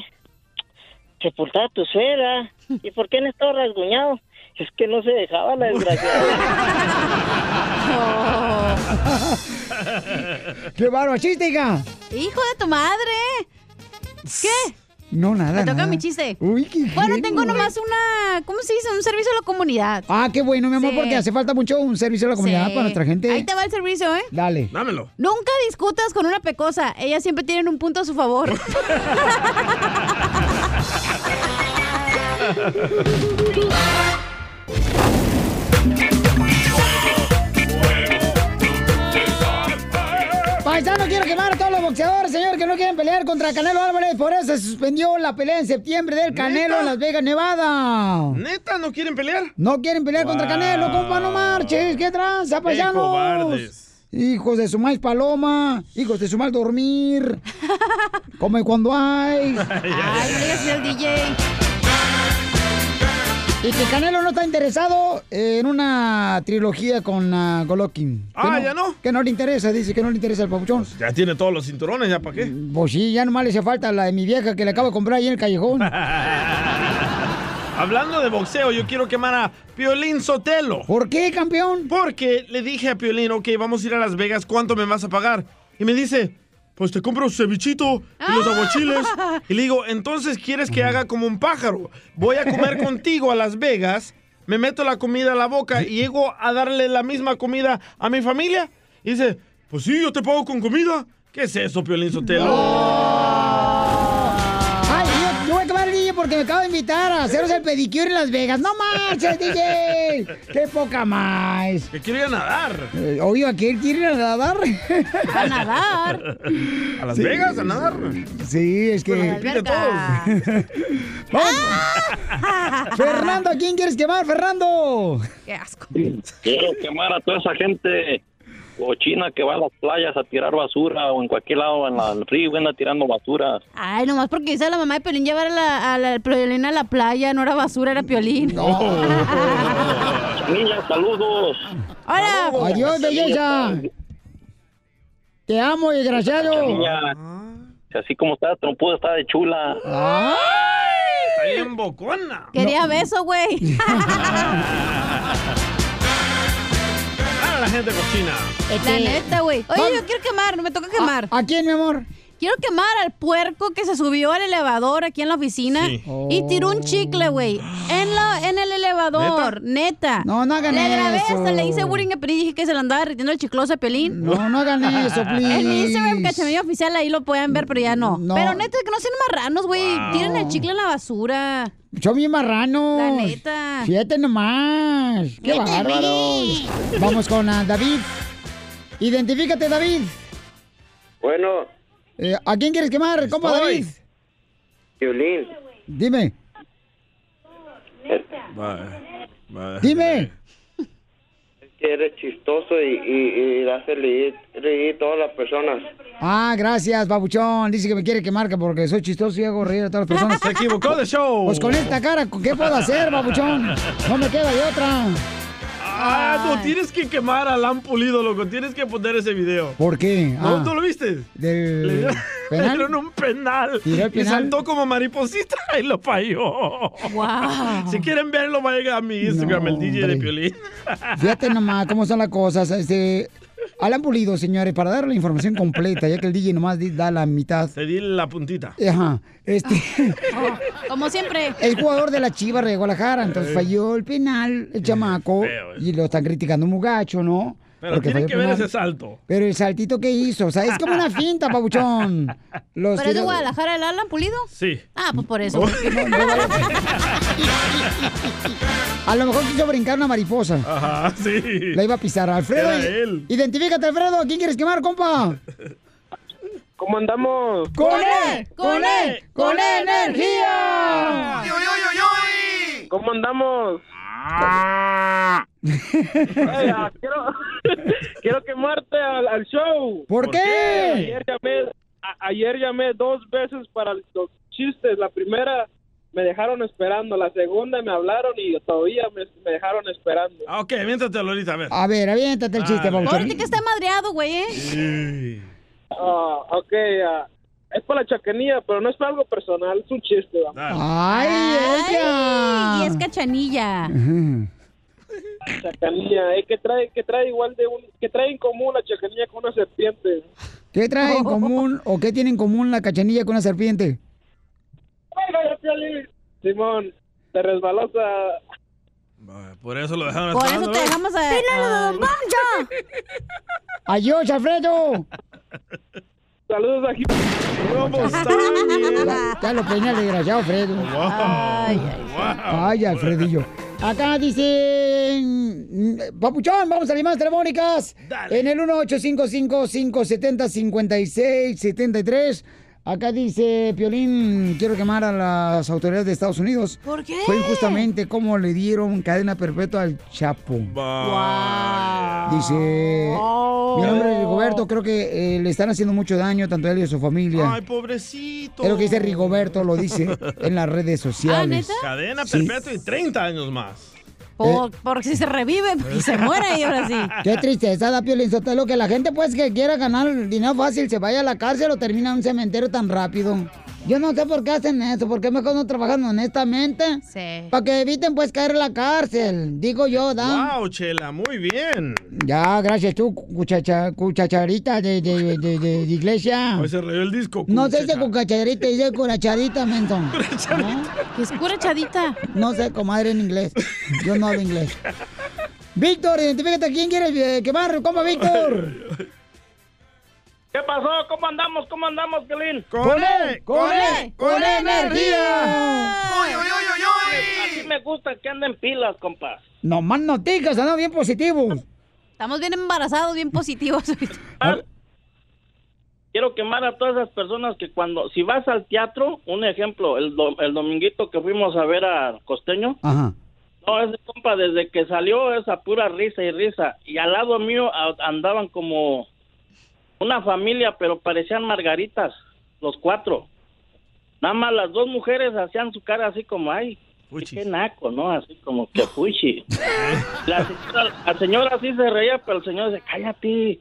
¿Sepultar a tu suegra? ¿Y por qué no estaba rasguñado? Es que no se dejaba la desgraciada. ¡Qué hija! ¡Hijo de tu madre! ¿Qué? No, nada, Me toca nada. mi chiste. Uy, qué Bueno, genio. tengo nomás una. ¿Cómo se dice? Un servicio a la comunidad. Ah, qué bueno, mi amor, Sí. porque hace falta mucho un servicio a la comunidad Sí. para nuestra gente. Ahí te va el servicio, ¿eh? Dale. Dámelo. Nunca discutas con una pecosa. Ellas siempre tienen un punto a su favor. Paisano, quiero quemar a todos los boxeadores, señor, que no quieren pelear contra Canelo Álvarez. Por eso se suspendió la pelea en septiembre del Canelo en Las Vegas, Nevada. ¿Neta no quieren pelear? No quieren pelear contra. Canelo, compa, no marches. ¿Qué tranza, paisanos? Hijos de su maíz paloma, hijos de su mal dormir. Come cuando hay. Ay, no digas al DJ. Y que Canelo no está interesado en una trilogía con uh, Golovkin. Ah, ¿ya no? Que no le interesa, dice que no le interesa el papuchón. Ya tiene todos los cinturones, ¿ya para qué? Pues sí, ya nomás le hace falta la de mi vieja que le acabo de comprar ahí en el callejón. Hablando de boxeo, yo quiero quemar a Piolín Sotelo. ¿Por qué, campeón? Porque le dije a Piolín, ok, vamos a ir a Las Vegas, ¿cuánto me vas a pagar? Y me dice, pues te compro cevichito y los aguachiles. Y le digo, entonces quieres que haga como un pájaro. Voy a comer contigo a Las Vegas, me meto la comida a la boca y llego a darle la misma comida a mi familia. Y dice, pues sí, yo te pago con comida. ¿Qué es eso, Piolín Sotelo? Porque me acabo de invitar a haceros el pedicure en Las Vegas. ¡No marches, DJ! ¡Qué poca más! Que quiero ir a nadar. Eh, Oye, ¿a quién quiere ir a nadar? A nadar. ¿A Las Sí. Vegas a nadar? Sí, es que... Alberca. Vamos. Fernando, ¿a quién quieres quemar, Fernando? Qué asco. Quiero quemar a toda esa gente cochina que va a las playas a tirar basura o en cualquier lado en la- en el río anda tirando basura. Ay, nomás porque dice la mamá de Piolín llevar a la, a la Piolín a la playa, no era basura, era Piolín. Niñas, saludos. Hola. Adiós, belleza. Te amo, desgraciado. Niña, si así como está, trompuda está de chula. Está bien bocona. Quería beso, güey. Ah, la gente cochina. La neta, güey. Oye, yo quiero quemar, me toca quemar. ¿A quién, mi amor? Quiero quemar al puerco que se subió al elevador aquí en la oficina Sí. y tiró un chicle, güey. En, la, en el elevador, neta. No, no hagan le grabé eso. hasta le hice bullying y dije que se le andaba derritiendo el chicloso a Pelín. No, no hagan eso, please. En mi Instagram, cachamillo oficial, ahí lo pueden ver, pero ya no. No. Pero neta, que no sean marranos, güey. Wow. Tiren el chicle en la basura. Son bien marranos. La neta. Fíjate nomás. Qué bárbaros. Vamos con David. Identifícate, David. Bueno, Eh, ¿A quién quieres quemar, compa David? Violín. Dime, dime. que eres chistoso y, y, y hace reír, reír todas las personas. Ah, gracias, babuchón. Dice que me quiere quemar que porque soy chistoso y hago reír a todas las personas. Se equivocó de show. Pues con esta cara, ¿qué puedo hacer, babuchón? No me queda de otra. Ah, no, tienes que quemar a Alan Pulido, loco. Tienes que poner ese video. ¿Por qué? ¿No? Ah, ¿Tú lo viste? Le Del dieron, le penal. dieron un penal. ¿Tiró el Y penal? saltó como mariposita y lo falló. Wow. Si quieren verlo, vayan a mi Instagram, el DJ de hombre. Piolín. Fíjate nomás cómo son las cosas. Este, Alan Pulido, señores, para dar la información completa, ya que el DJ nomás da la mitad. Te di la puntita. Ajá. Este, Como siempre. el jugador de la Chivas de Guadalajara, entonces falló el penal, el chamaco, y lo están criticando muy gacho, ¿no? Pero falló que ver ese salto. Pero el saltito que hizo, o sea, es como una finta, pabuchón. Los ¿Pero es de Guadalajara el Alan Pulido? Sí. Ah, pues por eso. A lo mejor quiso brincar una mariposa. Ajá, sí. La iba a pisar. Alfredo, Era i- él. identifícate, Alfredo. ¿A quién quieres quemar, compa? ¿Cómo andamos? ¡Con él! ¡Con él! ¡Con energía! ¿Cómo andamos? Ay, ah, quiero, quiero quemarte al, al show. ¿Por ¿Por qué? qué? Ayer llamé, a- ayer llamé dos veces para los chistes. La primera me dejaron esperando, la segunda me hablaron y todavía me, me dejaron esperando. Ah, ok, miéntatelo ahorita, a ver. A ver, aviéntate el chiste, pabuchón. Ahorita que está madreado, güey, ¿eh? Ah, ok, ah, es para la chacanilla, pero no es para algo personal, es un chiste. ¿va? ¡Ay, ella! Y es cachanilla. Chacanilla, eh, que trae, que trae igual de un, que trae en común la chacanilla con una serpiente. ¿Qué trae en común o qué tiene en común la cachanilla con una serpiente? Simón, te resbalosa. Por eso lo dejaron Por eso te ¿ves? dejamos a... a- ¡Adiós, Alfredo! Saludos aquí. ¿Cómo están? Ya, lo peina el desgraciado, Alfredo. Ay, ay, Ay, Alfredillo. Acá dicen, Papuchón, vamos a las llamadas telefónicas. En el 1855-570-5673. Acá dice, Piolín, quiero quemar a las autoridades de Estados Unidos. ¿Por qué? Fue injustamente como le dieron cadena perpetua al Chapo. Dice, mi nombre es Rigoberto, creo que eh, le están haciendo mucho daño tanto a él y a su familia. Ay, pobrecito. Es lo que dice Rigoberto, lo dice en las redes sociales. Cadena Sí. perpetua y 30 años más. Por, por si se revive y se muere y ahora sí. Qué tristeza da Piolín Sotelo, que la gente pues que quiera ganar dinero fácil se vaya a la cárcel o termina en un cementerio tan rápido. Yo no sé por qué hacen eso, por qué mejor no trabajan honestamente. Sí. Para que eviten pues caer en la cárcel, digo yo, ¿da? Wow, Chela, muy bien. Ya, gracias tú, cuchacha, cuchacharita de, de, de, de- de iglesia. Hoy se rayó el disco. No sé si cucacharita, dice curacharita, menton. ¿Qué es curachadita? No sé, comadre en inglés. Yo no hablo inglés. Víctor, identifícate quién quieres eh, quemar, compa Víctor. ¿Qué pasó? ¿Cómo andamos? ¿Cómo andamos, Piolín? ¡Con él! ¡Con él! ¡Con energía! Así me gusta que anden pilas, compas. No más noticias, andamos bien positivos. Estamos bien embarazados, bien positivos. Quiero quemar a todas esas personas que cuando, si vas al teatro, un ejemplo, el, do- el dominguito que fuimos a ver a Costeño, Ajá. no, ese compa desde que salió esa pura risa y risa, y al lado mío a- andaban como una familia, pero parecían margaritas, los cuatro. Nada más las dos mujeres hacían su cara así como, ay, qué naco, ¿no? Así como que fuchi. La señora, la señora sí se reía, pero el señor dice, cállate,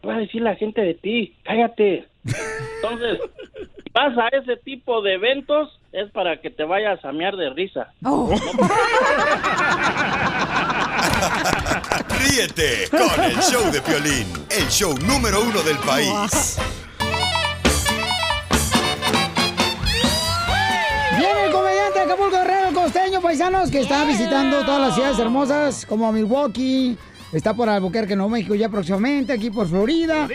¿qué va a decir la gente de ti? Cállate. Entonces, si vas a ese tipo de eventos, es para que te vayas a mear de risa. Ríete con el show de Piolín, el show número uno del país. Viene el comediante de Acapulco Guerrero costeño, paisanos, que está visitando todas las ciudades hermosas, como Milwaukee, está por Albuquerque, Nuevo México ya próximamente, aquí por Florida.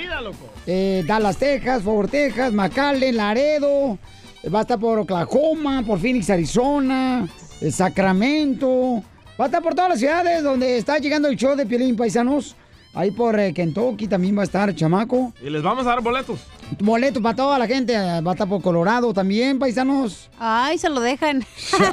Eh, Dallas, Texas, Fort Texas, McAllen, Laredo, eh, va a estar por Oklahoma, por Phoenix, Arizona, eh, Sacramento, va a estar por todas las ciudades donde está llegando el show de Piolín Paisanos. Ahí por eh, Kentucky también va a estar chamaco. Y les vamos a dar boletos. Boleto para toda la gente. Va a estar por Colorado también, paisanos. Ay, se lo dejan.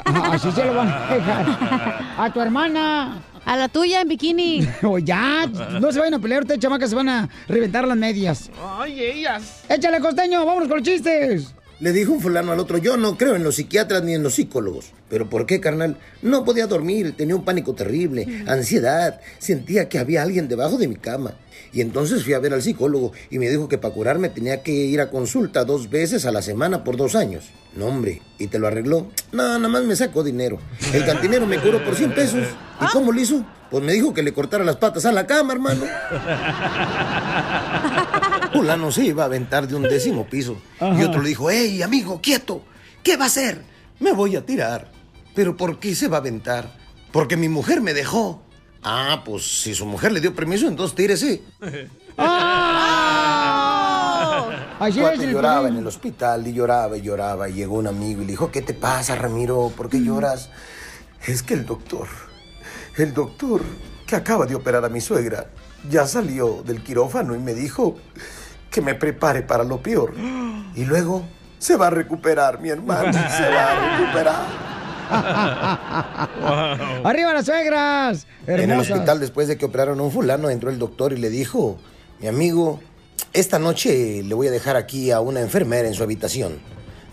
Así se lo van a dejar. A tu hermana. A la tuya en bikini. O ya, no se vayan a pelear ustedes, chamacas, se van a reventar las medias. Ay, ellas. Échale, costeño, vámonos con los chistes. Le dijo un fulano al otro, yo no creo en los psiquiatras ni en los psicólogos. ¿Pero por qué, carnal? No podía dormir, tenía un pánico terrible, ansiedad, sentía que había alguien debajo de mi cama. Y entonces fui a ver al psicólogo y me dijo que para curarme tenía que ir a consulta dos veces a la semana por dos años. No, hombre, ¿y te lo arregló? No, nada más me sacó dinero. El cantinero me curó por 100 pesos. ¿Y cómo lo hizo? Pues me dijo que le cortara las patas a la cama, hermano. Fulano se iba a aventar de un décimo piso. Y otro le dijo, hey, amigo, quieto. ¿Qué va a hacer? Me voy a tirar. ¿Pero por qué se va a aventar? Porque mi mujer me dejó. Ah, pues si su mujer le dio permiso, entonces tírese. Es, el lloraba en el hospital y lloraba y lloraba. Y llegó un amigo y le dijo, ¿qué te pasa, Ramiro? ¿Por qué lloras? Es que el doctor, el doctor que acaba de operar a mi suegra, ya salió del quirófano y me dijo que me prepare para lo peor. Y luego se va a recuperar, mi hermano, se va a recuperar. ¡Arriba las suegras! En el Hermosas. hospital, después de que operaron a un fulano, entró el doctor y le dijo, mi amigo, esta noche le voy a dejar aquí a una enfermera en su habitación.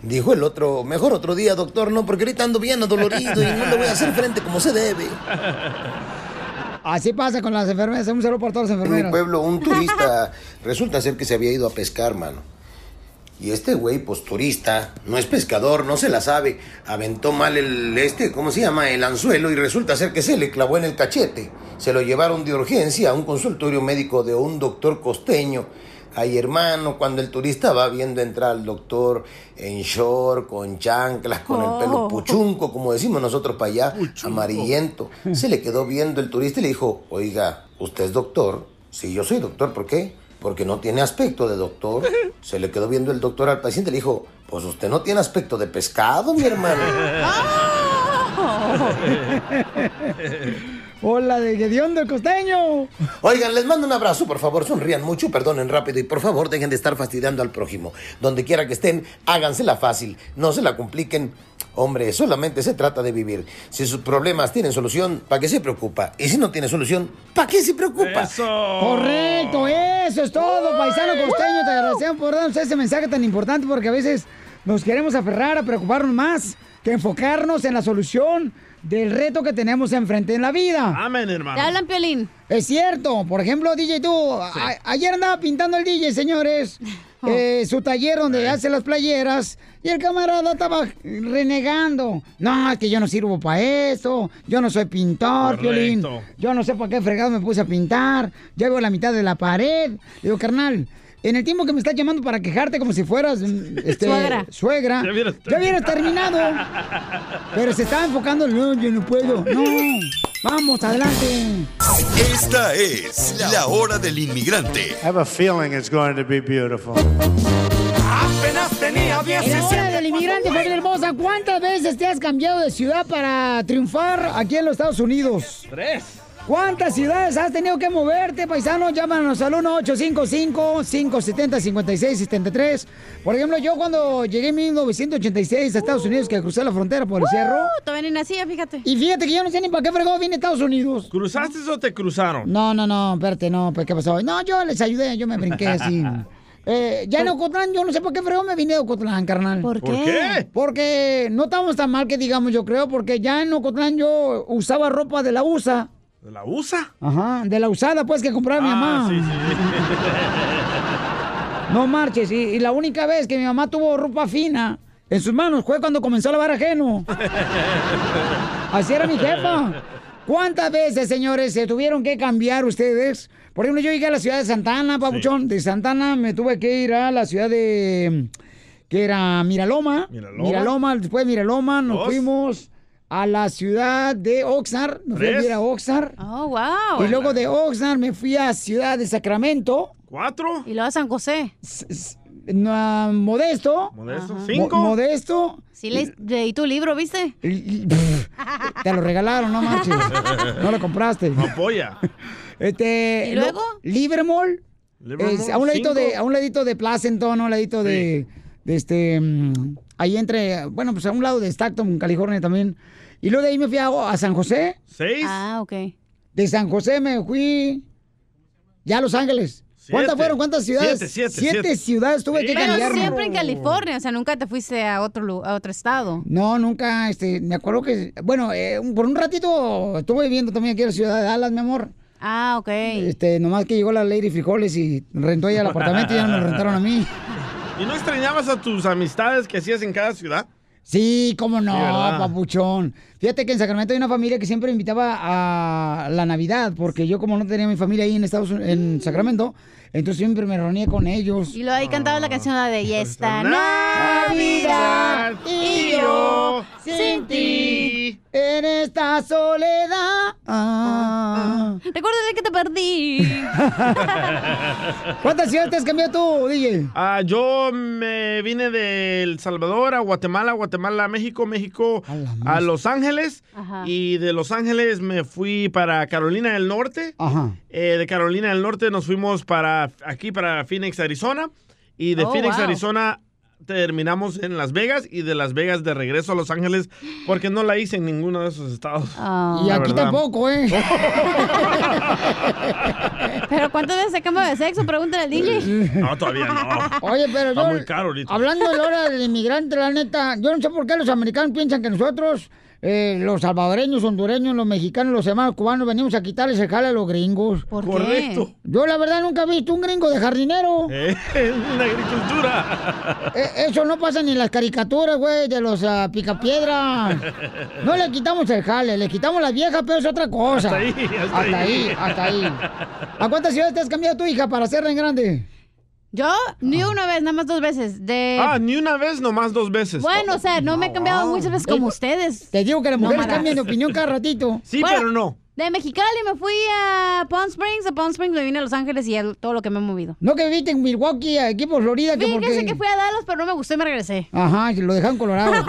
Dijo el otro, mejor otro día, doctor, no, porque ahorita ando bien adolorido y no le voy a hacer frente como se debe. Así pasa con las enfermeras. Un saludo para todas las En mi pueblo, un turista resulta ser que se había ido a pescar, mano. Y este güey, pues turista, no es pescador, no se la sabe. Aventó mal el, este, ¿cómo se llama? El anzuelo y resulta ser que se le clavó en el cachete. Se lo llevaron de urgencia a un consultorio médico de un doctor costeño. Ay, hermano, cuando el turista va viendo entrar al doctor en short, con chanclas, con el pelo puchunco, como decimos nosotros para allá, amarillento, se le quedó viendo el turista y le dijo, oiga, ¿usted es doctor? Sí, yo soy doctor, ¿por qué? Porque no tiene aspecto de doctor. Se le quedó viendo el doctor al paciente y le dijo, pues usted no tiene aspecto de pescado, mi hermano. Hola, de Gedeón del Costeño. Oigan, les mando un abrazo, por favor, sonrían mucho, perdonen rápido y por favor dejen de estar fastidiando al prójimo. Donde quiera que estén, hágansela fácil, no se la compliquen. Hombre, solamente se trata de vivir. Si sus problemas tienen solución, ¿para qué se preocupa? Y si no tiene solución, ¿para qué se preocupa? Correcto, eso es todo, paisano costeño. Te agradecemos por darnos ese mensaje tan importante porque a veces nos queremos aferrar a preocuparnos más que enfocarnos en la solución del reto que tenemos enfrente en la vida. Amén, hermano. Te hablan, Piolín. Es cierto. Por ejemplo, DJ, tú, ayer andaba pintando el DJ, señores, Oh. eh, su taller donde hace las playeras, y el camarada estaba renegando. No, es que yo no sirvo para eso, yo no soy pintor, Correcto. Piolín. Yo no sé para qué fregado me puse a pintar, ya veo la mitad de la pared. Digo, carnal, en el tiempo que me estás llamando para quejarte como si fueras mm, este, Suegra. suegra, Ya hubieras ya hubieras terminado. Pero se estaba enfocando, no, yo no puedo. No, vamos, adelante. Esta es la hora del inmigrante. I have a feeling it's going to be beautiful. Apenas tenía En la 17. hora del inmigrante, familia hermosa, ¿cuántas veces te has cambiado de ciudad para triunfar aquí en los Estados Unidos? Tres. ¿Cuántas ciudades has tenido que moverte, paisano? Llámanos al 1-855-570-5673. Por ejemplo, yo cuando llegué en 1986 a Estados Unidos, que crucé la frontera por el cerro. Uh, todavía ni nacía, fíjate. Y fíjate que yo no sé ni para qué fregado vine a Estados Unidos. ¿Cruzaste o te cruzaron? No, no, no, espérate, no, pues, ¿qué pasó? No, yo les ayudé, yo me brinqué así. Eh, ya en Ocotlán, yo no sé por qué fregado me vine de Ocotlán, carnal. ¿Por ¿Por qué? qué? Porque no estábamos tan mal que digamos, yo creo, porque ya en Ocotlán yo usaba ropa de la USA. ¿De la USA? Ajá, de la usada, pues, que compraba mi mamá. Ah, sí, sí. No marches, y, y la única vez que mi mamá tuvo ropa fina en sus manos fue cuando comenzó a lavar ajeno. Así era mi jefa. ¿Cuántas veces, señores, se tuvieron que cambiar ustedes? Por ejemplo, yo llegué a la ciudad de Santana, papuchón. De Santana me tuve que ir a la ciudad de... que era Miraloma. Miraloma. después de Miraloma nos Dos. fuimos a la ciudad de Oxnard. Nos fui a Tres. vivir a Oxnard. Oh, wow. Y luego de Oxnard me fui a ciudad de Sacramento. ¿Cuatro? Y luego a San José. No, modesto. ¿Modesto? Mo- ¿Cinco? modesto. Sí, le- leí tu libro, ¿viste? Te lo regalaron, no manches. No lo compraste. No apoya. Este, ¿Y luego? lo- Livermore. Livermore, es a un ladito de, a un ladito de Placenton, a un ladito de, de este, mm, ahí entre, bueno, pues a un lado de Stockton, California también. Y luego de ahí me fui a, a San José. ¿Seis? Ah, ok. De San José me fui ya a Los Ángeles. ¿Cuántas fueron? ¿Cuántas ciudades? Siete, siete, siete. ciudades tuve que Pero siempre en California, o sea, nunca te fuiste a otro, a otro estado. No, nunca, este, me acuerdo que, bueno, eh, por un ratito estuve viviendo también aquí en la ciudad de Dallas, mi amor. Ah, ok. Este, nomás que llegó la Lady Frijoles y rentó ella el apartamento y ya no me lo rentaron a mí. ¿Y no extrañabas a tus amistades que hacías en cada ciudad? Sí, cómo no, papuchón. Fíjate que en Sacramento hay una familia que siempre invitaba a la Navidad, porque yo como no tenía mi familia ahí en Estados Unidos, en Sacramento, entonces siempre me reunía con ellos. Y luego ahí cantabas la canción de Y esta Navidad Navidad y yo sin ti. En esta soledad. Ah. Recuérdate que te perdí. ¿Cuántas ciudades te has cambiado tú, DJ? Ah, yo me vine de El Salvador a Guatemala, Guatemala a México, México a Los Ángeles. Ajá. Y de Los Ángeles me fui para Carolina del Norte. Ajá. Eh, de Carolina del Norte nos fuimos para aquí, para Phoenix, Arizona. Y de Oh, Phoenix, wow. Arizona terminamos en Las Vegas y de Las Vegas de regreso a Los Ángeles porque no la hice en ninguno de esos estados. Y La aquí verdad. tampoco, ¿eh? Pero ¿cuántas veces se cambia de sexo? Pregúntale al DJ. No, todavía no. Oye, pero Está yo, muy caro ahorita. hablando de la hora del inmigrante, la neta, yo no sé por qué los americanos piensan que nosotros, eh, los salvadoreños, hondureños, los mexicanos, los hermanos cubanos, venimos a quitarles el jale a los gringos. ¿Por Correcto. Yo la verdad nunca he visto un gringo de jardinero. Eh, en la agricultura. Eh, eso no pasa ni en las caricaturas, güey, de los ah, picapiedra. No le quitamos el jale, le quitamos la vieja, pero es otra cosa. Hasta ahí, hasta hasta ahí. ahí, hasta ahí. ¿A cuántas ciudades te has cambiado tu hija para hacerla en grande? Yo ni una vez, nada más dos veces. De... Ah, ni una vez, nomás dos veces. Bueno, o sea, no me he cambiado muchas veces como ustedes. Te digo que las mujeres Nómadas. cambian de opinión cada ratito. Sí, Bueno, pero no. De Mexicali me fui a Palm Springs, de Palm Springs me vine a Los Ángeles y el- todo lo que me he movido. No que viviste en Milwaukee, aquí por Florida, que Fíjense porque... que fui a Dallas, pero no me gustó y me regresé. Ajá, lo dejaron colorado.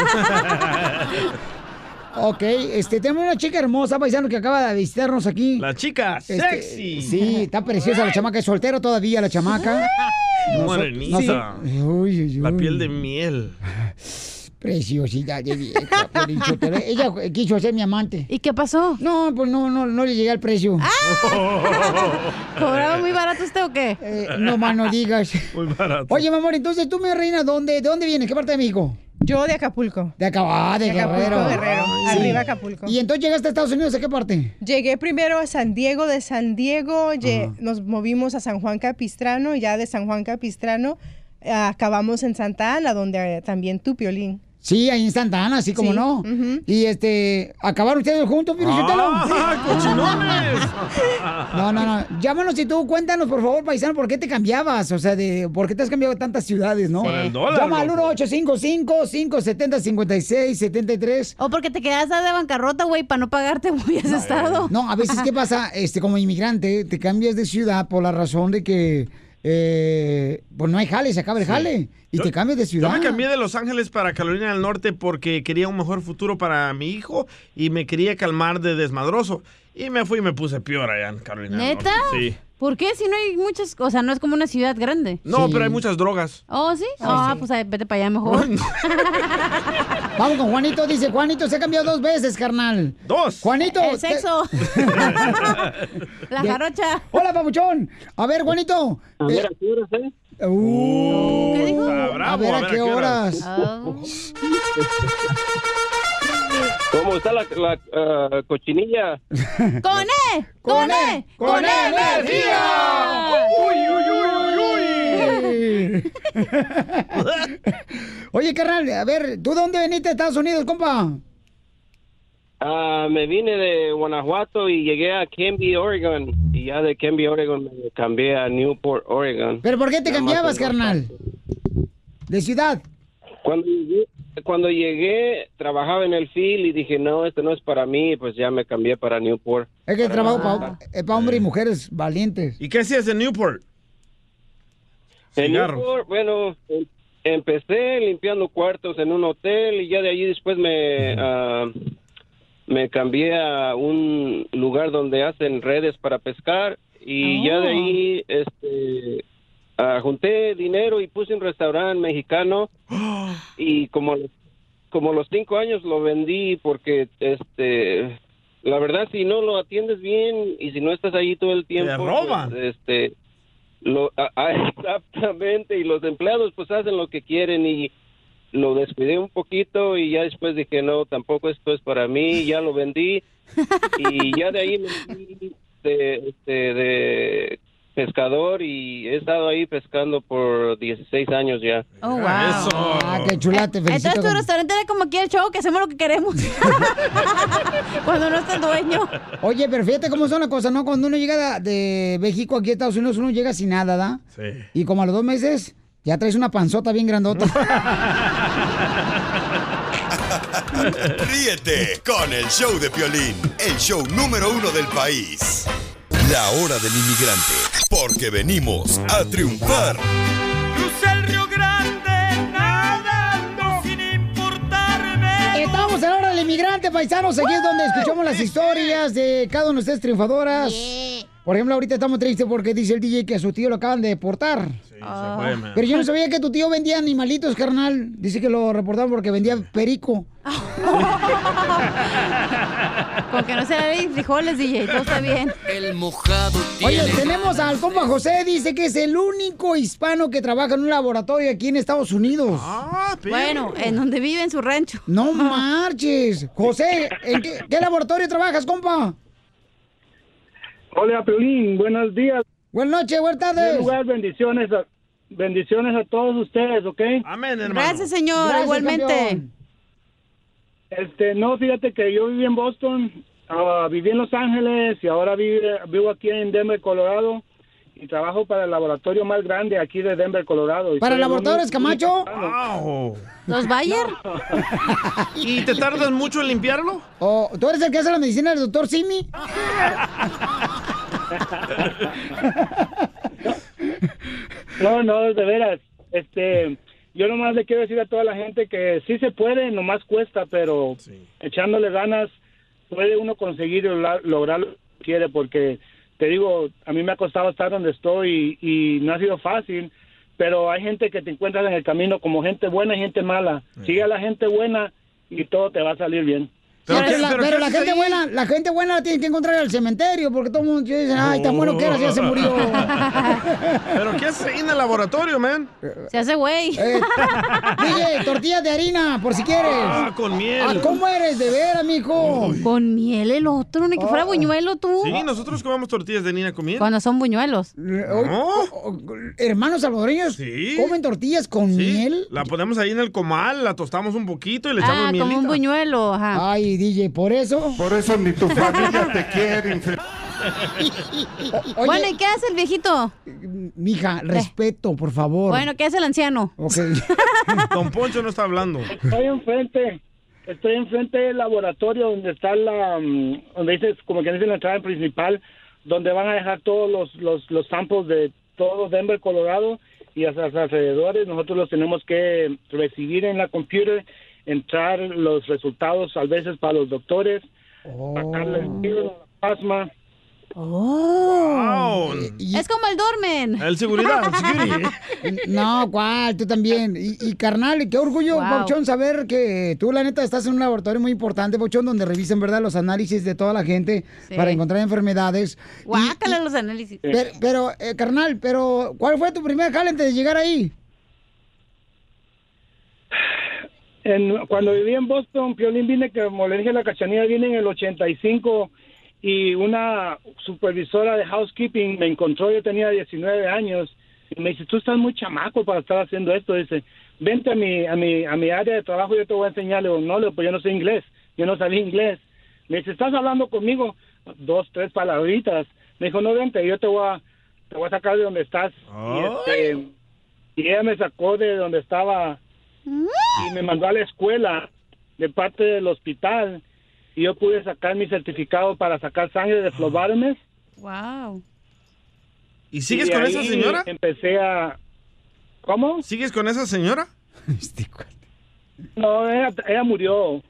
ok, este, tenemos una chica hermosa, paisano, que acaba de visitarnos aquí. La chica Este, sexy. Sí, está preciosa la chamaca, es soltera todavía la chamaca. Morenita. Noso- Uy, uy, La uy. piel de miel. Preciosidad de vieja. Ella quiso ser mi amante. ¿Y qué pasó? No, pues no, no, no le llegué al precio. ¿Cobraba muy barato usted o qué? Eh, no más no digas. Muy barato. Oye, mi amor, entonces tú, mi reina, ¿dónde, ¿de dónde vienes? ¿Qué parte de México? Yo de Acapulco. De acá, ah, de, De Acapulco, Guerrero. Guerrero. Sí. Arriba Acapulco. ¿Y entonces llegaste a Estados Unidos? ¿A qué parte? Llegué primero a San Diego, de San Diego nos movimos a San Juan Capistrano, ya de San Juan Capistrano eh, acabamos en Santa Ana, donde eh, también tu Piolín. Sí, ahí Ana, así como Sí, no. Y este, ¿acabaron ustedes juntos, Piolín Sotelo? ¡Ah, cochinones! No, no, no. Llámanos y tú cuéntanos, por favor, paisano, ¿por qué te cambiabas? O sea, de, ¿por qué te has cambiado tantas ciudades, no? Por el dólar, Llama al loco. 1-855-570-5673. O porque te quedaste de bancarrota, güey, para no pagarte muy ese estado. No, a veces, ¿qué pasa? Este, como inmigrante, te cambias de ciudad por la razón de que eh, pues no hay jale, se acaba el jale. Y te cambias de Yo ciudad. me cambié de Los Ángeles para Carolina del Norte porque quería un mejor futuro para mi hijo y me quería calmar de desmadroso. Y me fui y me puse peor allá en Carolina del ¿Neta? Norte. Sí. ¿Por qué? Si no hay muchas, o sea, no es como una ciudad grande. No, pero hay muchas drogas. Oh, ¿sí? Ah, pues vete para allá mejor. Vamos con Juanito, dice Juanito, se ha cambiado dos veces, carnal. Dos. Juanito. El te- sexo. La De- jarocha. Hola, papuchón. A ver, Juanito. A ver, eh, ¿a qué horas, eh? uh, ¿Qué dijo? a ver a qué horas. ¿Cómo está la, la ah, cochinilla? ¡Con E! ¡Con E! ¡Con E energía! Oye, carnal, a ver, ¿tú dónde veniste de Estados Unidos, compa? Ah, me vine de Guanajuato y llegué a Canby, Oregon. Y ya de Canby, Oregon, me cambié a Newport, Oregon. ¿Pero por qué te Nada cambiabas, carnal? De ciudad. Cuando llegué, cuando llegué, trabajaba en el field y dije, no, esto no es para mí, pues ya me cambié para Newport. Es que Para- trabajo para hombres y mujeres valientes. ¿Y qué hacías en Newport? En Cigarros. Newport, bueno, em- empecé limpiando cuartos en un hotel y ya de allí después me, ah, me cambié a un lugar donde hacen redes para pescar y ya de ahí este, ah, junté dinero y puse un restaurante mexicano y como, como los cinco años lo vendí porque este la verdad si no lo atiendes bien y si no estás ahí todo el tiempo roban. pues, este lo, a- a- exactamente, y los empleados pues hacen lo que quieren y lo descuidé un poquito y ya después dije, no, tampoco esto es para mí, ya lo vendí y ya de ahí me fui de, este, de pescador y he estado ahí pescando por 16 años ya. Oh, wow. Ah, qué chula, te felicito. Entonces tu con- restaurante era como aquí el show, que hacemos lo que queremos. Cuando no está el dueño. Oye, pero fíjate cómo son las cosas, ¿no? Cuando uno llega de, de México aquí a Estados Unidos, uno llega sin nada, ¿da? Sí. Y como a los dos meses, ya traes una panzota bien grandota. Ríete con el show de Piolín, el show número uno del país. La hora del inmigrante, porque venimos a triunfar. Crucé el Río Grande nadando sin importarme. Estamos en la hora del inmigrante, paisanos. Aquí es donde escuchamos las historias de cada una de ustedes triunfadoras. Por ejemplo, ahorita estamos tristes porque dice el DJ que a su tío lo acaban de deportar. Se fue, man. Pero yo no sabía que tu tío vendía animalitos, carnal. Dice que lo reportaron porque vendía perico. Con que no se le frijoles, DJ, todo está bien. El mojado Oye, tenemos al compa José, dice que es el único hispano que trabaja en un laboratorio aquí en Estados Unidos. Bueno, en donde vive, en su rancho. No marches. José, ¿en qué, qué laboratorio trabajas, compa? Hola, Piolín, buenos días. Buenas noches, buenas En tardes. lugar, bendiciones a, bendiciones a todos ustedes, ¿ok? Amén, Gracias, señor, Gracias, igualmente. campeón. Este, no, fíjate que yo viví en Boston, ah, viví en Los Ángeles y ahora vive- vivo aquí en Denver, Colorado. Y trabajo para el laboratorio más grande aquí de Denver, Colorado. Y ¿Para laboratorios Camacho? Wow. ¿Los Bayer? ¿Y te tardas mucho en limpiarlo? ¿O tú eres el que hace la medicina del doctor Simi? No, no, de veras. Este, yo nomás le quiero decir a toda la gente que sí se puede, nomás cuesta, pero echándole ganas puede uno conseguir lograr, lograr lo que quiere, porque te digo, a mí me ha costado estar donde estoy y, y no ha sido fácil, pero hay gente que te encuentras en el camino como gente buena y gente mala. Sigue a la gente buena y todo te va a salir bien. Pero, la, pero la gente buena, la gente buena la tiene que encontrar al cementerio, porque todo el mundo dice, ay, tan bueno que era, ya se murió. ¿Pero qué haces ahí en el laboratorio, man? Se hace güey. Eh, DJ, tortillas de harina, por si quieres. Ah, con miel. Ah, ¿Cómo eres de veras, mijo? Con miel el otro, ni que fuera buñuelo tú. Sí, nosotros comemos tortillas de niña con miel. Cuando son buñuelos. Hoy- o- hermanos salvadoreños Sí. comen tortillas con Sí, miel. La ponemos ahí en el comal, la tostamos un poquito y le echamos Ah, mielita. como un buñuelo, ajá. Ay, DJ, por eso. Por eso ni tu familia te quiere. Oye, Bueno, ¿y qué hace el viejito? mija, respeto, por favor. Bueno, ¿qué hace el anciano? Ok. Don Poncho no está hablando. Estoy enfrente, estoy enfrente del laboratorio donde está la, mm, donde dice, como que dice la entrada principal, donde van a dejar todos los, los, los samples de todo Denver, Colorado y hasta los alrededores. Nosotros los tenemos que recibir en la computer, entrar los resultados a veces para los doctores, sacarle el tiro, la plasma. Oh. Es como el Dormen. El seguridad, el. No, cuál, tú también. Y, y, carnal, qué orgullo, Wow. Pauchón, saber que tú, la neta, estás en un laboratorio muy importante, Pauchón, donde revisan, ¿verdad?, los análisis de toda la gente Sí. para encontrar enfermedades. Y- Guácala los análisis. Pero, pero, eh, carnal, pero, ¿cuál fue tu primer jale antes de llegar ahí? En, cuando viví en Boston, Piolín vine, que como le dije a la cachanilla, vine en el 85 y una supervisora de housekeeping me encontró, yo tenía 19 años, y me dice, tú estás muy chamaco para estar haciendo esto. Dice, vente a mi, a mi, a mi área de trabajo, yo te voy a enseñar. Le digo, no, le digo, pues yo no sé inglés, yo no sabía inglés. Me dice, ¿estás hablando conmigo? Dos, tres palabritas. Me dijo, no, vente, yo te voy a, te voy a sacar de donde estás. Y, este, y ella me sacó de donde estaba y me mandó a la escuela de parte del hospital y yo pude sacar mi certificado para sacar sangre de phlebotomist. Wow. ¿Y sigues Y con esa señora? Empecé a... ¿Cómo? ¿Sigues con esa señora? No, ella, ella murió.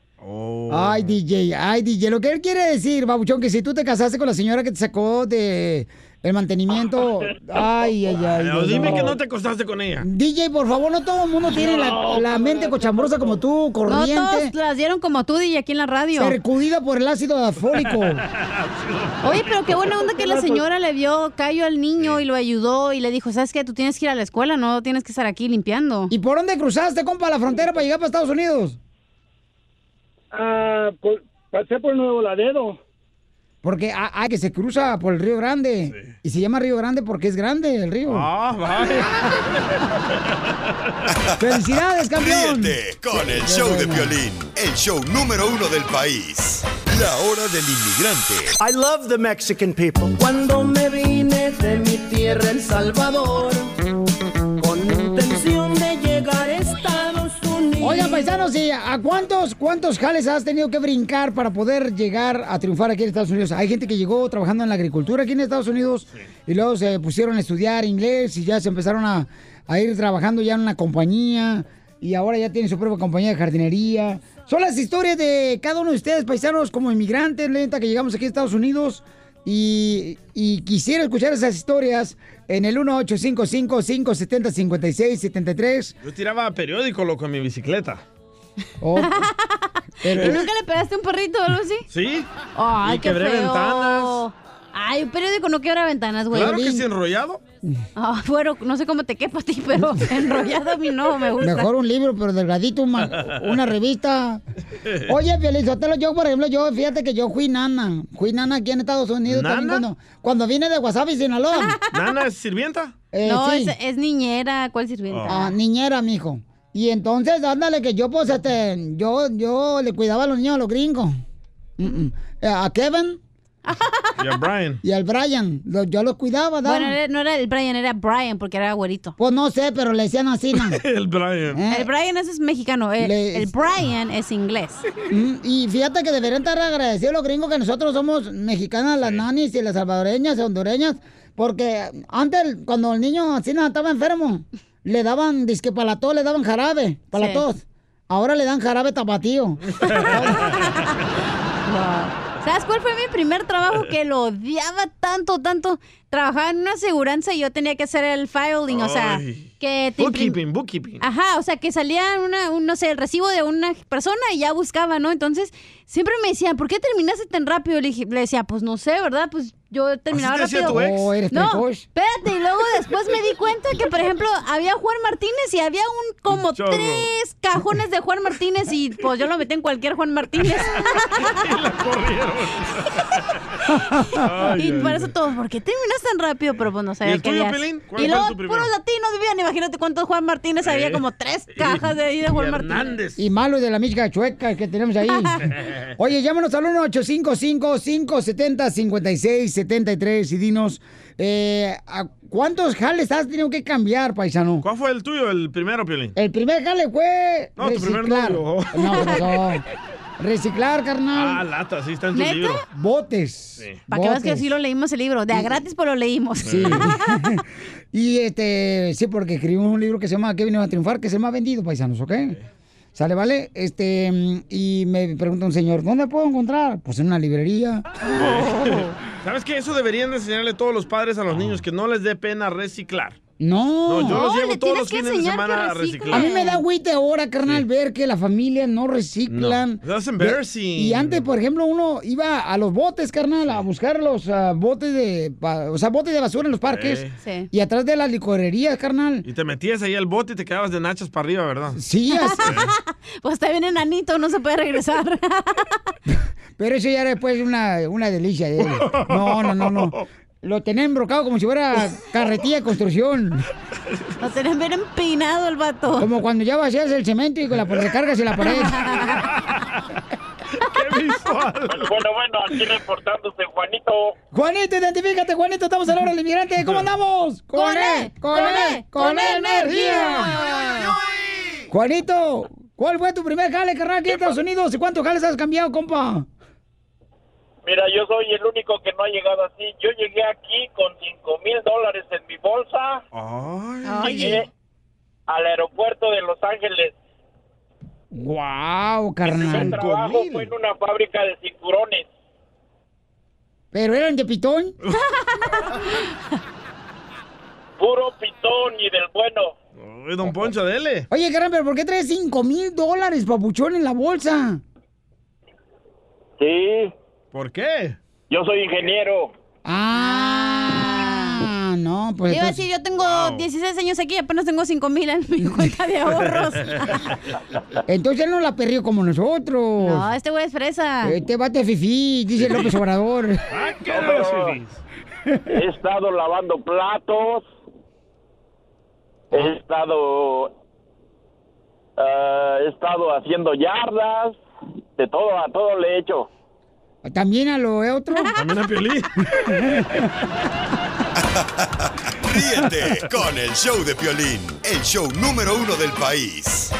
Ay, DJ, ay, DJ. Lo que él quiere decir, Babuchón, que si tú te casaste con la señora que te sacó de el mantenimiento. Ay, ay, ay. No, Dios dime que no te acostaste con ella. DJ, por favor, no todo el mundo tiene la, la mente cochambrosa como tú, No corriente. todos las dieron como tú, DJ, aquí en la radio. Percudida por el ácido fólico. Oye, pero qué buena onda que la señora le vio callo al niño y lo ayudó y le dijo, ¿sabes qué? Tú tienes que ir a la escuela, no tienes que estar aquí limpiando. ¿Y por dónde cruzaste, compa, la frontera para llegar para Estados Unidos? Ah, por- pasé por Nuevo Laredo. Porque ah, ah, que se cruza por el Río Grande. Y se llama Río Grande porque es grande el río. Ah, ¡Felicidades, campeón! Ríete con el show de violín, el show número uno del país. La hora del inmigrante. I love the Mexican people. Cuando me vine de mi tierra, El Salvador, Oigan, paisanos, ¿y a cuántos, cuántos jales has tenido que brincar para poder llegar a triunfar aquí en Estados Unidos? Hay gente que llegó trabajando en la agricultura aquí en Estados Unidos y luego se pusieron a estudiar inglés y ya se empezaron a, a ir trabajando ya en una compañía y ahora ya tienen su propia compañía de jardinería. Son las historias de cada uno de ustedes, paisanos, como inmigrantes, neta, que llegamos aquí a Estados Unidos. Y, y quisiera escuchar esas historias en el 1855-570-5673. Yo tiraba periódico, loco, en mi bicicleta. Oh, ¿Y nunca le pegaste un perrito o algo así? ¿Sí? Ay, Y qué quebré feo. ventanas. Ay, un periódico no quiebra ventanas, güey. Claro que sí, enrollado. Ah, bueno, no sé cómo te quepa a ti, pero enrollado a mí no me gusta. Mejor un libro, pero delgadito, una, una revista. Oye, Felizotelo, yo, por ejemplo, yo, fíjate que yo fui nana. Fui nana aquí en Estados Unidos también cuando, cuando vine de Wasabi, Sinaloa. ¿Nana es sirvienta? Eh, no, sí. es, es niñera. ¿Cuál sirvienta? Ah, niñera, mijo. Y entonces, ándale, que yo, pues, este, yo, yo le cuidaba a los niños, a los gringos. Mm, mm. Eh, A Kevin Y a Brian. y al Brian, lo- yo los cuidaba, ¿da? Bueno, no era el Brian, era Brian, porque era güerito. Pues no sé, pero le decían así, ¿no? El Brian. Eh. El Brian ese es mexicano, el, Le- el Brian es inglés. Mm, Y fíjate que deberían estar agradecidos los gringos que nosotros somos mexicanas, las nanis y las salvadoreñas y hondureñas, porque antes cuando el niño así no, estaba enfermo, le daban disque para la tos, le daban jarabe para Sí. la tos. Ahora le dan jarabe tapatío. ¿Sabes cuál fue mi primer trabajo que lo odiaba tanto, tanto? Trabajaba en una aseguranza y yo tenía que hacer el filing, o sea, Ay. que te Bookkeeping, bookkeeping. Ajá, o sea, que salía una, un, no sé, el recibo de una persona y ya buscaba, ¿no? Entonces, siempre me decían, ¿por qué terminaste tan rápido? Le, dije- le decía, pues no sé, ¿verdad? Pues yo terminaba te decía rápido. tu ex? Oh, eres no, precoz. espérate, y luego después me di cuenta que, por ejemplo, había Juan Martínez y había un como Un tres cajones de Juan Martínez y pues yo lo metí en cualquier Juan Martínez. y por eso todos, ¿por qué terminas tan rápido? Pero pues no sabía ¿Y qué tuyo, habías. Pelín? ¿Cuál Y luego primero? puros latinos vivían, imagínate cuántos Juan Martínez había, Eh. como tres cajas de ahí de Juan Y Martínez. Hernández. Y malo de la mística chueca que tenemos ahí. Oye, llámanos al 1-855-570-5673 y dinos, eh, ¿a ¿cuántos jales has tenido que cambiar, paisano? ¿Cuál fue el tuyo, el primero, Piolín? El primer jale fue No, tu primer novio. No, ¿qué pasó? Reciclar, carnal. Ah, lata, sí está en tu ¿Neta? libro. Botes. Para que veas que Botes. sí lo leímos el libro. De a gratis, pero lo leímos. Sí. y este, sí, porque escribimos un libro que se llama ¿Qué vino a triunfar? Que se llama Vendido, paisanos, ¿ok? Sale, ¿vale? Este, y me pregunta un señor, ¿dónde puedo encontrar? Pues en una librería. ¿Sabes qué? Eso deberían de enseñarle todos los padres a los niños, que no les dé pena reciclar. No. No, yo los llevo todos los fines de semana a reciclar. A mí me da agüite ahora, carnal, ver que la familia no reciclan. No, that's embarrassing. Y antes, por ejemplo, uno iba a los botes, carnal, a buscar los ah, botes de, pa- o sea, botes de basura en los parques. Sí. Sí. Y atrás de las licorerías, carnal. Y te metías ahí al bote y te quedabas de nachas para arriba, ¿verdad? Sí, así. pues está bien enanito, no se puede regresar. Pero eso ya era después una, una delicia. No, no, no, no. Lo tenía embrocado como si fuera carretilla de construcción. Lo tenés bien empinado el vato. Como cuando ya vacías el cemento y con la recargas en la pared. Bueno, bueno, aquí reportándose Juanito. Juanito, identifícate, Juanito, estamos a la hora del inmigrante. ¿Cómo andamos? Con él, E, con con él, E, con con energía. Juanito, ¿cuál fue tu primer jale, carnal, aquí en Estados Unidos? ¿Y cuántos jales has cambiado, compa? Mira, yo soy el único que no ha llegado así. Yo llegué aquí con cinco mil dólares en mi bolsa. Llegué al aeropuerto de Los Ángeles. Wow, Mi carnal. trabajo fue en una fábrica de cinturones. ¿Pero eran de pitón? Puro pitón y del bueno. Uy, don Poncho, dele. Oye, carnal, ¿pero por qué traes 5 mil dólares, papuchón, en la bolsa? Sí. ¿Por qué? Yo soy ingeniero. Ah, no, pues. Iba a decir, yo tengo 16 años aquí, apenas tengo 5 mil en mi cuenta de ahorros. Entonces él no la perdió como nosotros. No, este güey es fresa. Este bate fifí, dice López Obrador. He estado lavando platos. He estado. ah, he estado haciendo yardas. De todo, a todo le he hecho. ¿También a lo otro? También a Piolín. Ríete con el show de Piolín, el show número uno del país.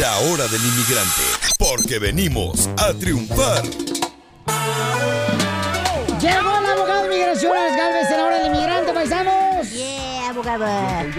La hora del inmigrante, porque venimos a triunfar. Llegó el abogado de migración, Alex Galvez, en la hora del inmigrante, paisanos. Yeah, abogado.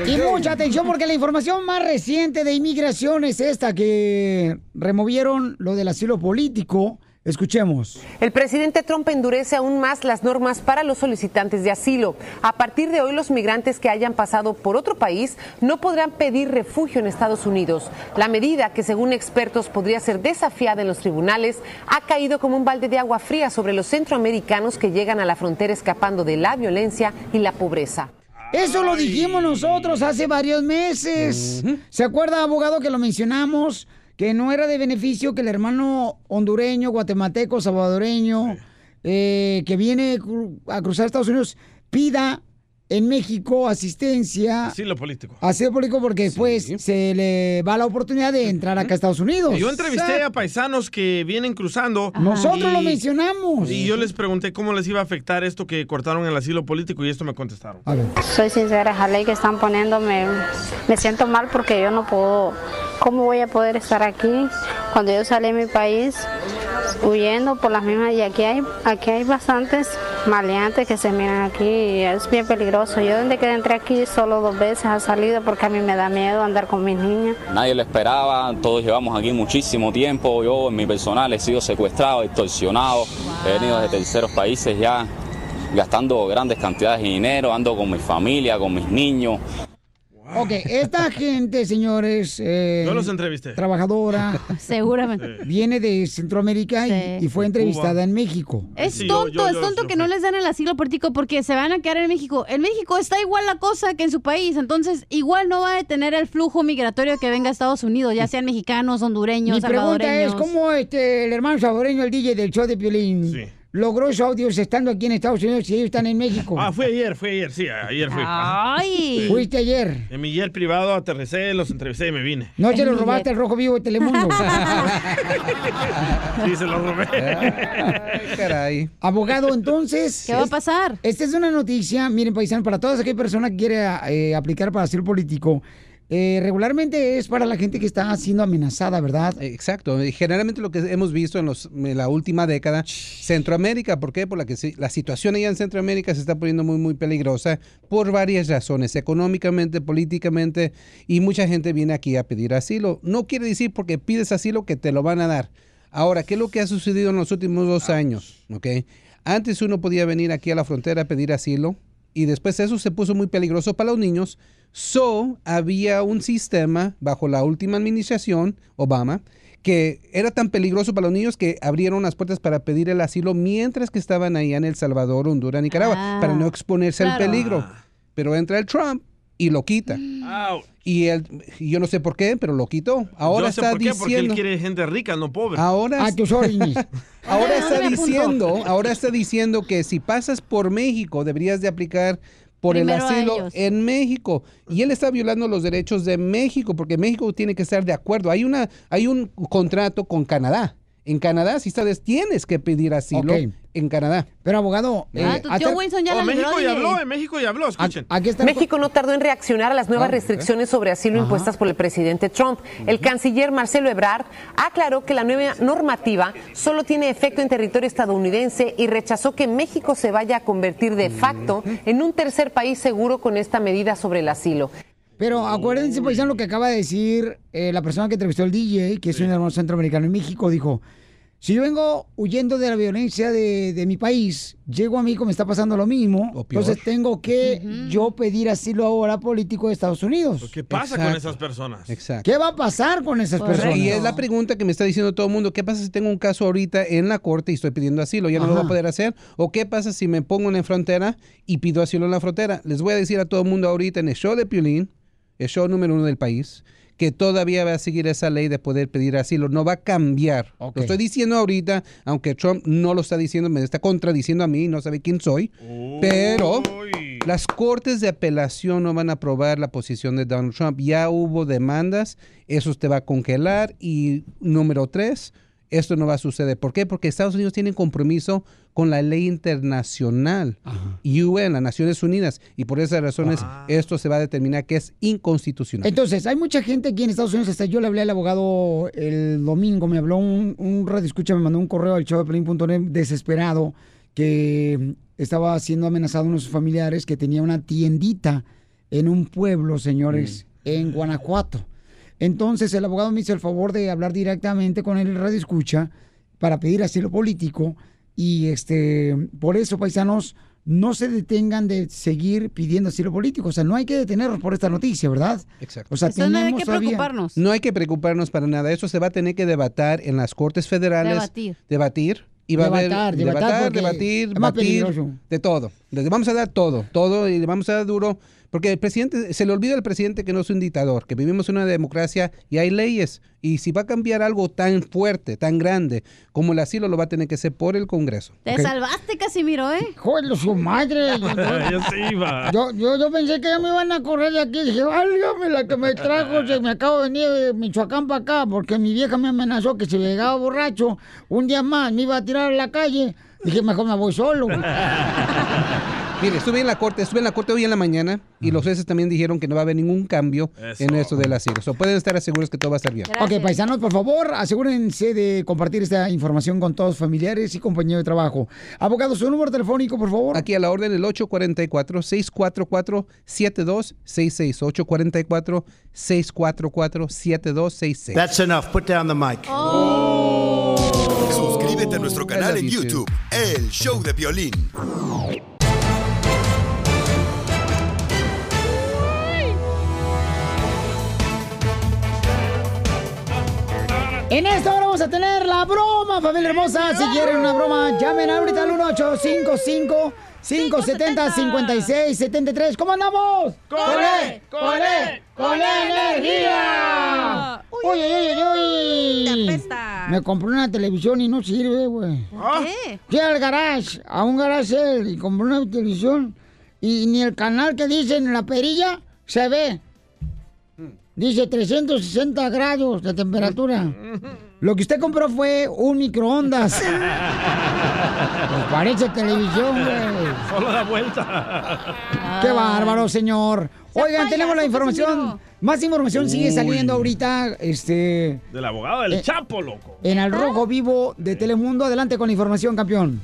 Y mucha atención porque la información más reciente de inmigración es esta, que removieron lo del asilo político. Escuchemos. El presidente Trump endurece aún más las normas para los solicitantes de asilo. A partir de hoy, los migrantes que hayan pasado por otro país no podrán pedir refugio en Estados Unidos. La medida, que según expertos podría ser desafiada en los tribunales, ha caído como un balde de agua fría sobre los centroamericanos que llegan a la frontera escapando de la violencia y la pobreza. Eso lo dijimos nosotros hace varios meses. ¿Se acuerda, abogado, que lo mencionamos? Que no era de beneficio que el hermano hondureño, guatemalteco, salvadoreño, eh, que viene a cruzar Estados Unidos, pida en México asistencia. Asilo político. Asilo político porque después se le va la oportunidad de entrar acá a Estados Unidos. Yo entrevisté a paisanos que vienen cruzando. Nosotros y- lo mencionamos. Y yo les pregunté cómo les iba a afectar esto que cortaron el asilo político y esto me contestaron. Soy sincera, la ley que están poniendo me, me siento mal porque yo no puedo, ¿cómo voy a poder estar aquí cuando yo salí de mi país huyendo por las mismas y aquí hay, aquí hay bastantes maleantes que se miran aquí y es bien peligroso. Yo desde que entré aquí solo dos veces he salido porque a mí me da miedo andar con mis niñas. Nadie lo esperaba, todos llevamos aquí muchísimo tiempo. Yo en mi personal he sido secuestrado, extorsionado, he venido de terceros países ya gastando grandes cantidades de dinero, ando con mi familia, con mis niños. Ok, esta gente, señores. eh, Yo los entrevisté. Trabajadora. Seguramente. Viene de Centroamérica y- y, fue entrevistada en México. Es tonto, es tonto que no les den el asilo político porque se van a quedar en México. En México está igual la cosa que en su país, entonces igual no va a detener el flujo migratorio que venga a Estados Unidos, ya sean mexicanos, hondureños, Mi pregunta es, salvadoreños. ¿cómo este, el hermano salvadoreño, el DJ del show de Piolín, logró esos audios estando aquí en Estados Unidos y ellos están en México? Ah, fue ayer, fue ayer, sí, ayer fui. Ay. ¿Fuiste ayer? En mi jet privado aterricé, los entrevisté y me vine. No te lo robaste el rojo vivo de Telemundo. Sí, se lo robé. caray. Abogado, entonces. ¿Qué va a pasar? Esta es una noticia, miren, paisano, para todas aquellas personas que quieren eh, aplicar para asilo político. Eh, regularmente es para la gente que está siendo amenazada, ¿verdad? Exacto. Generalmente lo que hemos visto en, los, en la última década, Centroamérica, ¿por qué? Por la que la situación allá en Centroamérica se está poniendo muy, muy peligrosa por varias razones, económicamente, políticamente, y mucha gente viene aquí a pedir asilo. No quiere decir porque pides asilo que te lo van a dar. Ahora, ¿qué es lo que ha sucedido en los últimos dos años? Antes uno podía venir aquí a la frontera a pedir asilo y después eso se puso muy peligroso para los niños. So, había un sistema bajo la última administración, Obama, que era tan peligroso para los niños que abrieron las puertas para pedir el asilo mientras que estaban ahí en El Salvador, Honduras, Nicaragua, Ah, para no exponerse al peligro. Pero entra el Trump y lo quita. Y él, y yo no sé por qué, pero lo quitó. Ahora Yo sé está por qué, porque él diciendo... quiere gente rica, no pobre. Ahora, ahora está diciendo, ahora está diciendo que si pasas por México deberías de aplicar por Primero el asilo en México y él está violando los derechos de México porque México tiene que estar de acuerdo. Hay una hay un contrato con Canadá. En Canadá si sabes tienes que pedir asilo en Canadá. Pero abogado, eh, Ah, tu tío Winston ya Oh, la libró, México ya habló, en México ya habló, escuchen. México no tardó en reaccionar a las nuevas Ah, restricciones sobre asilo impuestas por el presidente Trump. El canciller Marcelo Ebrard aclaró que la nueva normativa solo tiene efecto en territorio estadounidense y rechazó que México se vaya a convertir de facto en un tercer país seguro con esta medida sobre el asilo. Pero acuérdense, paisano, lo que acaba de decir eh, la persona que entrevistó al DJ, que es un hermano centroamericano en México, dijo, si yo vengo huyendo de la violencia de, de mi país, llego a México, me está pasando lo mismo, entonces tengo que yo pedir asilo ahora político de Estados Unidos. ¿Qué pasa con esas personas? Exacto. ¿Qué va a pasar con esas personas? Y es la pregunta que me está diciendo todo el mundo. ¿Qué pasa si tengo un caso ahorita en la corte y estoy pidiendo asilo? ¿Ya no lo voy a poder hacer? ¿O qué pasa si me pongo en la frontera y pido asilo en la frontera? Les voy a decir a todo el mundo ahorita en el show de Piolín, el show número uno del país, que todavía va a seguir esa ley de poder pedir asilo. No va a cambiar. Lo estoy diciendo ahorita, aunque Trump no lo está diciendo, me está contradiciendo a mí, no sabe quién soy. Pero las cortes de apelación no van a aprobar la posición de Donald Trump. Ya hubo demandas, eso te va a congelar. Y número tres, esto no va a suceder. ¿Por qué? Porque Estados Unidos tiene compromiso con la ley internacional, UN, las Naciones Unidas. Y por esas razones, esto se va a determinar que es inconstitucional. Entonces, hay mucha gente aquí en Estados Unidos, hasta yo le hablé al abogado el domingo, me habló un, un radio escucha, me mandó un correo al showdeplin.net desesperado que estaba siendo amenazado uno de sus familiares que tenía una tiendita en un pueblo, señores, en Guanajuato. Entonces el abogado me hizo el favor de hablar directamente con el radio escucha para pedir asilo político y este por eso paisanos no se detengan de seguir pidiendo asilo político, o sea, no hay que detenernos por esta noticia, ¿verdad? Exacto. O sea, tenemos todavía- No hay que preocuparnos para nada. Eso se va a tener que debatir en las cortes federales. Debatir. Debatir. Y va a haber Debatar, debatir, es más batir, peligroso. de todo. Le vamos a dar todo, todo y le vamos a dar duro. Porque el presidente, se le olvida al presidente que no es un dictador, que vivimos en una democracia y hay leyes. Y si va a cambiar algo tan fuerte, tan grande como el asilo, lo va a tener que hacer por el Congreso. Te salvaste, Casimiro, ¿eh? Joder, su madre. Yo se iba. Yo, yo, yo pensé que ya me iban a correr de aquí. Dije, válgame la que me trajo. Se me acabo de venir de Michoacán para acá porque mi vieja me amenazó que si llegaba borracho un día más me iba a tirar a la calle. Dije, mejor me voy solo. Mire, estuve en la corte, estuve en la corte hoy en la mañana y los jueces también dijeron que no va a haber ningún cambio en eso del asilo. So, pueden estar seguros que todo va a estar bien. Ok, paisanos, por favor, asegúrense de compartir esta información con todos familiares y compañeros de trabajo. Abogado, su número telefónico, por favor. Aquí a la orden el 844-644-7266. 844-644-7266. That's enough. Put down the mic. Suscríbete a nuestro canal en YouTube, El Show de Violín. En esta hora vamos a tener la broma, familia hermosa. Si quieren una broma, llamen ahorita al 1855 570 5673 ¿Cómo andamos? ¡Con él! ¡Con energía! ¡Uy, uy, uy, uy! Me compré una televisión y no sirve, güey. qué? Fui al garage, a un garage él, y compré una televisión y ni el canal que dice en la perilla se ve. Dice 360 grados de temperatura. Lo que usted compró fue un microondas. Pues parece televisión, güey. Solo da vuelta. Qué bárbaro, señor. Oigan, tenemos la información Más información sigue Uy. saliendo ahorita, este, Del abogado del Eh, Chapo, loco. en Al Rojo Vivo de Telemundo. Adelante con la información, campeón.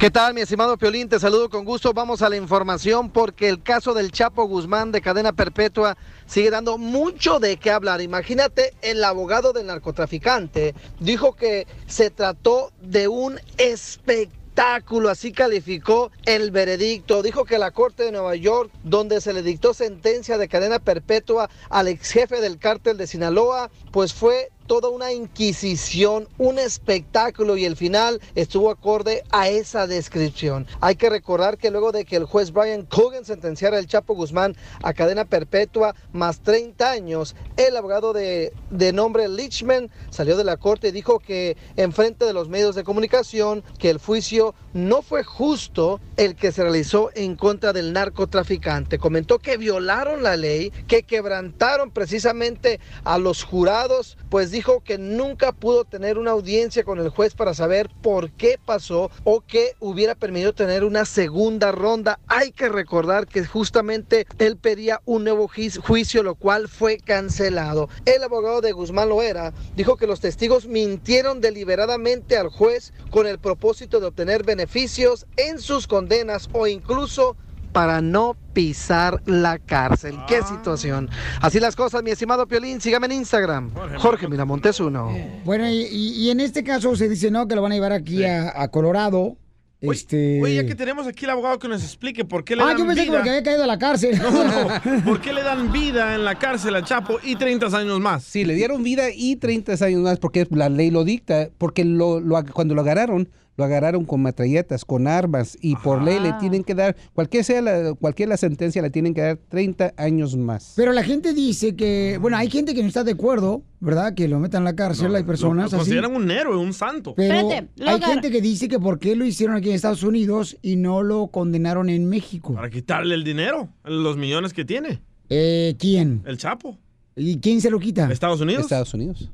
¿Qué tal, mi estimado Piolín? Te saludo con gusto. Vamos a la información porque el caso del Chapo Guzmán de cadena perpetua sigue dando mucho de qué hablar. Imagínate, el abogado del narcotraficante dijo que se trató de un espectáculo, así calificó el veredicto. Dijo que la Corte de Nueva York, donde se le dictó sentencia de cadena perpetua al ex jefe del cártel de Sinaloa, pues fue toda una inquisición, un espectáculo y el final estuvo acorde a esa descripción. Hay que recordar que luego de que el juez Brian Cogan sentenciara al Chapo Guzmán a cadena perpetua más 30 años, el abogado de, de nombre Lichman salió de la corte y dijo que en frente de los medios de comunicación que el juicio no fue justo el que se realizó en contra del narcotraficante. Comentó que violaron la ley, que quebrantaron precisamente a los jurados, pues que nunca pudo tener una audiencia con el juez para saber por qué pasó o que hubiera permitido tener una segunda ronda. Hay que recordar que justamente él pedía un nuevo juicio, lo cual fue cancelado. El abogado de Guzmán Loera dijo que los testigos mintieron deliberadamente al juez con el propósito de obtener beneficios en sus condenas o incluso para no pisar la cárcel. ¿Qué situación? Así las cosas, mi estimado Piolín. Sígame en Instagram. Jorge Miramontes uno. Bueno, y, en este caso se dice, ¿no? Que lo van a llevar aquí a, a Colorado. este... Oye, ya que tenemos aquí el abogado que nos explique por qué le Ah, dan yo pensé que vida. porque había caído a la cárcel. No, no. ¿Por qué le dan vida en la cárcel al Chapo y 30 años más? Sí, le dieron vida y 30 años más porque la ley lo dicta, porque lo, lo- cuando lo agarraron, lo agarraron con metralletas, con armas y por ley le tienen que dar, cualquier sea la, cualquier la sentencia, le tienen que dar 30 años más. Pero la gente dice que, bueno, hay gente que no está de acuerdo, ¿verdad? Que lo metan en la cárcel, hay personas Lo consideran un héroe, un santo. Pero hay gente que dice que por qué lo hicieron aquí en Estados Unidos y no lo condenaron en México. Para quitarle el dinero, los millones que tiene. Eh, ¿Quién? El Chapo. ¿Y quién se lo quita? ¿Estados Unidos? Estados Unidos.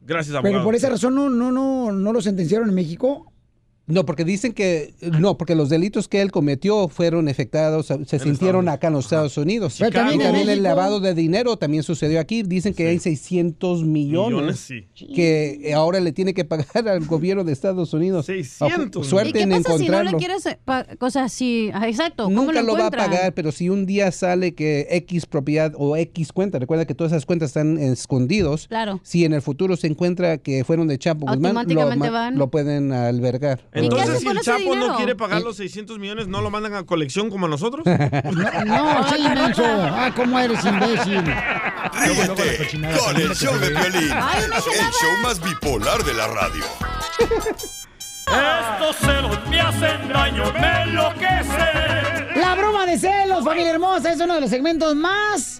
Gracias, abogado. Pero por esa razón no, no, no, no lo sentenciaron en México. No, porque dicen que no, porque los delitos que él cometió fueron efectados, se sintieron acá en los Estados Unidos. Pero también y también el lavado de dinero también sucedió aquí. Dicen que hay 600 millones, Millones, sí. que ahora le tiene que pagar al gobierno de Estados Unidos. 600. ¿Y Suerte qué en pasa si no encontrarlo. le quieres eh, cosas así? Ah, Exacto. ¿cómo Nunca lo, va a pagar, pero si un día sale que X propiedad o X cuenta, recuerda que todas esas cuentas están escondidos. Claro. Si en el futuro se encuentra que fueron de Chapo Guzmán, lo, van. lo pueden albergar. Entonces, si el Chapo no quiere pagar los 600 millones, ¿no lo mandan a colección como a nosotros? No, sí, menso. Ah, ¿cómo eres imbécil? Ríete con el show de violín, no el show más bipolar de la radio. Estos celos me hacen daño, me enloquece. La broma de celos, familia hermosa, es uno de los segmentos más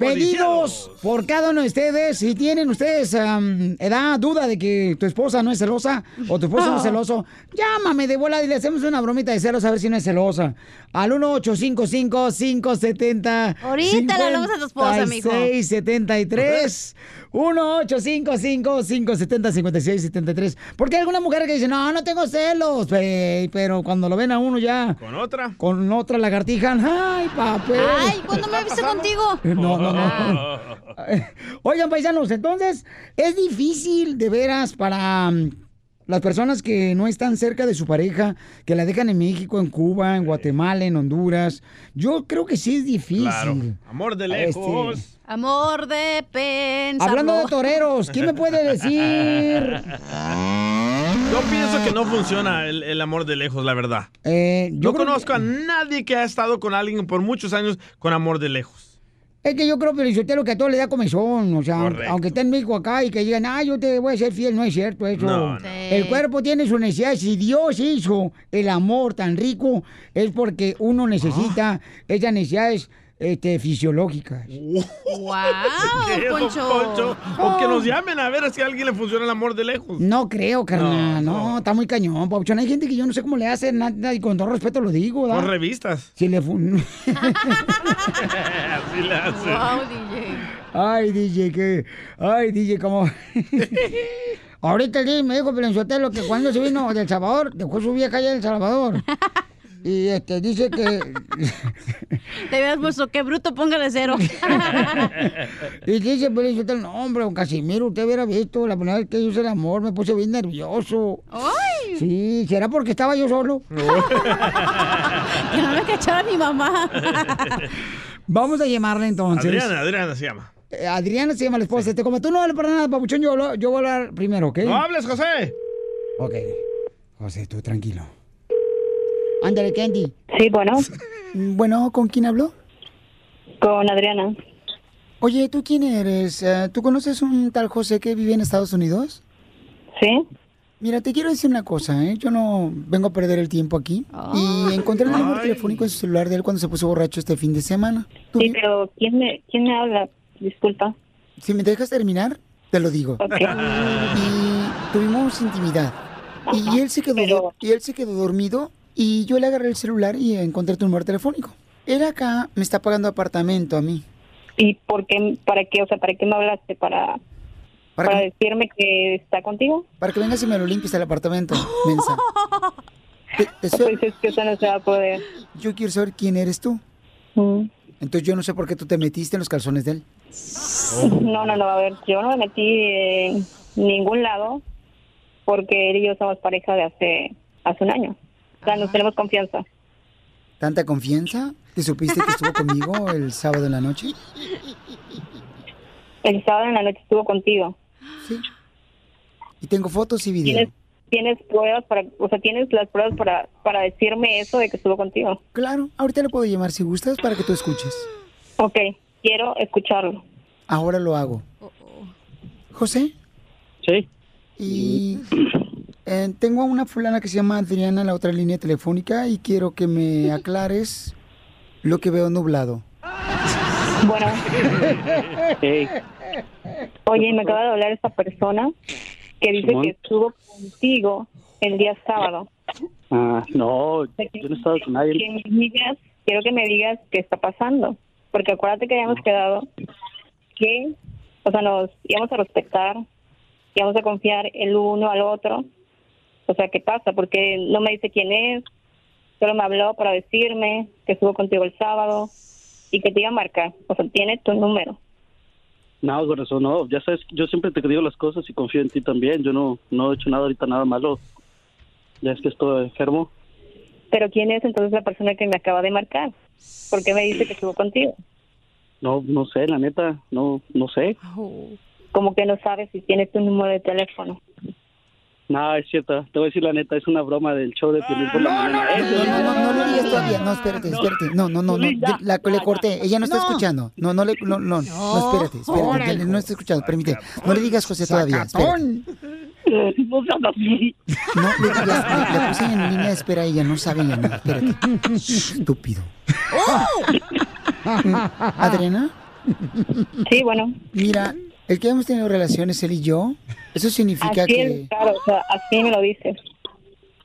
pedidos por cada uno de ustedes. Si tienen ustedes edad, duda de que tu esposa no es celosa o tu esposo no es celoso, llámame de bola y le hacemos una bromita de celos a ver si no es celosa. Al 1-855-570. Ahorita le hablamos a tu esposa, mijo. 5673 1-855-570-5673. Porque hay alguna mujer que dice, no, no tengo celos, pe- pero cuando lo ven a uno ya... ¿Con otra? Con otra lagartija. ¡Ay, papel! Ay, ¿cuándo me viste contigo? No, no, no. Oigan, paisanos, entonces es difícil de veras para mm, las personas que no están cerca de su pareja, que la dejan en México, en Cuba, en Guatemala, en Honduras. Yo creo que sí es difícil. Claro. Amor de lejos. Este, Amor de pensarlo. Hablando de toreros, ¿quién me puede decir? Yo pienso que no funciona el, el amor de lejos, la verdad. Eh, yo no conozco a nadie que ha estado con alguien por muchos años con amor de lejos. Es que yo creo, lo que a todo le da comezón, o sea, Correcto. aunque esté en México acá y que digan, ah, yo te voy a ser fiel, no es cierto eso. No, no. El cuerpo tiene sus necesidades. Si Dios hizo el amor tan rico, es porque uno necesita Ah. esas necesidades este, fisiológicas. ¡Wow, ¿Qué, don Poncho! Poncho? O que nos llamen a ver si a alguien le funciona el amor de lejos. No creo, carnal, No, no, está muy cañón, Pauchón. Hay gente que yo no sé cómo le hace, nada, y con todo respeto lo digo, ¿da? Por revistas. Si le fun- Así le hace. Wow, DJ. Ay, DJ, que. Ay, DJ, como. Ahorita el DJ me dijo Pelenzotelo que cuando se vino del Salvador, dejó su vieja allá en El Salvador. Y este, dice que... Te habías puesto, qué bruto, póngale cero. y dice, pues, dice, no, hombre, don Casimiro, usted hubiera visto la primera vez que yo hice el amor, me puse bien nervioso. ¡Ay! Sí, ¿será porque estaba yo solo? que no me cachara mi mamá. Vamos a llamarle entonces. Adriana, Adriana se llama. Eh, Adriana se llama la esposa. Este, como tú no hablas para nada, papuchón, yo, yo voy a hablar primero, ¿ok? No hables, José. Ok. José, tú tranquilo. Ándale, Candy. Sí, bueno. Bueno, ¿con quién habló? Con Adriana. Oye, ¿tú quién eres? Eh, ¿Tú conoces un tal José que vive en Estados Unidos? Sí. Mira, te quiero decir una cosa, ¿eh? Yo no vengo a perder el tiempo aquí. Y encontré el número telefónico en su celular de él cuando se puso borracho este fin de semana. Sí, pero ¿quién me, quién me habla? Disculpa. Si me dejas terminar, te lo digo. Y tuvimos intimidad. Y él se quedó y él se quedó dormido y yo le agarré el celular y encontré tu número telefónico. Él acá me está pagando apartamento a mí. ¿Y por qué, para qué, o sea, para qué me hablaste? ¿Para, para, que- decirme que está contigo? Para que vengas y me lo limpies el apartamento, mensa. Te- te Pues es que eso no se va a poder. Yo quiero saber quién eres tú. Mm. Entonces yo no sé por qué tú te metiste en los calzones de él. No, no, no, a ver, yo no me metí en ningún lado porque él y yo somos pareja de hace, hace un año. O sea, nos tenemos confianza. ¿Tanta confianza? ¿Que supiste que estuvo conmigo el sábado en la noche? El sábado en la noche estuvo contigo. Y tengo fotos y video. ¿Tienes, tienes pruebas para, o sea, tienes las pruebas para, para decirme eso de que estuvo contigo? Claro, ahorita le puedo llamar si gustas para que tú escuches. Ok, quiero escucharlo. Ahora lo hago. ¿José? Sí. Y eh, tengo a una fulana que se llama Adriana en la otra línea telefónica y quiero que me aclares lo que veo nublado. Bueno. Oye, me acaba de hablar esta persona que dice que estuvo contigo el día sábado. Ah, no, yo no he estado con nadie. Que me digas, quiero que me digas qué está pasando. Porque acuérdate que habíamos quedado que, o sea, nos íbamos a respetar, íbamos a confiar el uno al otro. O sea, ¿qué pasa? Porque no me dice quién es, solo me habló para decirme que estuvo contigo el sábado y que te iba a marcar. O sea, tiene tu número. No, corazón, no. Ya sabes, yo siempre te digo las cosas y confío en ti también. Yo no, no he hecho nada ahorita, nada malo. Ya es que estoy enfermo. Pero ¿quién es entonces la persona que me acaba de marcar? ¿Por qué me dice que estuvo contigo? No, no sé, la neta, no, no sé. Como que no sabes si tiene tu número de teléfono. No, es cierto. Te voy a decir la neta, es una broma del show de Piolín por la mañana. No, no, no, no lo digas todavía. No, espérate, espérate. No, no, no, no. La, le corté. Ella no está escuchando. No, no le, no, no, no, espérate, espérate. No está escuchando, permite. No le digas José todavía. espérate. No seas así. No le digas, le, le puse en línea de espera a ella, no sabe ya nada. Espérate. Estúpido. Mm, Adriana. Sí, bueno. Mira, el que hemos tenido relaciones él y yo, eso significa Así que... es, claro, o sea, así me lo dices.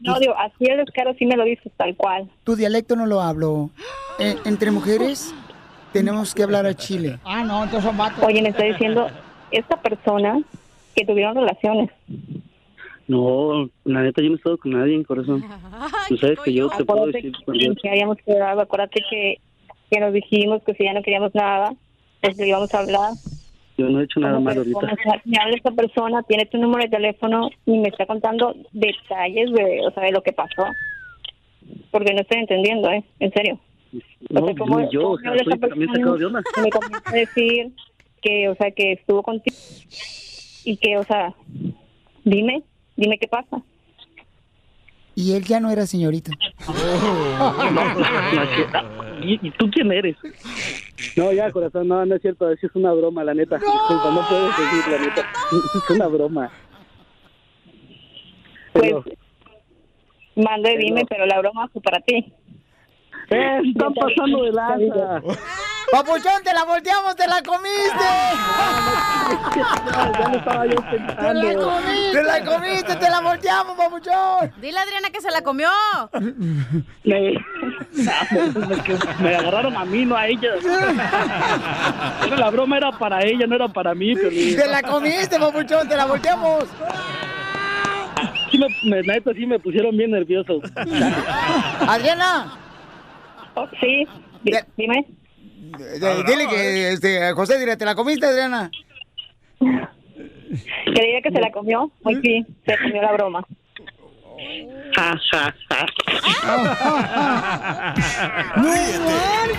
No, digo, así es, claro, sí me lo dices, tal cual. Tu dialecto no lo hablo. Eh, entre mujeres tenemos que hablar a Chile. Ah, no, entonces son vatos. Oye, me está diciendo esta persona que tuvieron relaciones. No, la neta, yo no he estado con nadie, corazón. Tú sabes que yo te puedo Acuérdate decir cuando... que habíamos quedado, acuérdate que, que nos dijimos que si ya no queríamos nada, pues le íbamos a hablar. Yo no he hecho nada malo ahorita. habla esta persona, tiene tu número de teléfono y me está contando detalles de, o sea, de lo que pasó. Porque no estoy entendiendo, ¿eh? En serio. No, sea, ¿cómo- yo, cómo o sea, estoy también sacado de onda. Me comienza a decir que, o sea, que estuvo contigo y que, o sea, dime, dime qué pasa. Y él ya no era señorita. ¿Y, y tú quién eres? No, ya, corazón, no, no es cierto, eso es una broma, la neta. Disculpa, no puedes decir, la neta. Es una broma. Pero, Manda y dime, pero la broma fue para ti. Eh, están pasando de lanza. Papuchón, te la volteamos, te la comiste. ya lo estaba yo Te la comiste, te la comiste, te la volteamos, papuchón. Dile a Adriana que se la comió. Me, me agarraron a mí, no a ella. Pero la broma era para ella, no era para mí. Te la comiste, papuchón, te la volteamos. Sí me, me, neta, sí me pusieron bien nervioso. Adriana. sí, dime. D- Dile que este, José, dile, ¿te la comiste, Adriana? Creía que se la comió. Hoy sí, se comió la broma. Ja, ja, ja.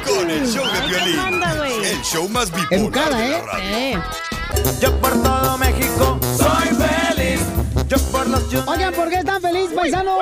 Con el show de violín. El show más bipolar Educada, de la ¿eh? radio. Yo por todo México soy feliz. Yo por los Oigan, ¿por qué están felices, paisanos?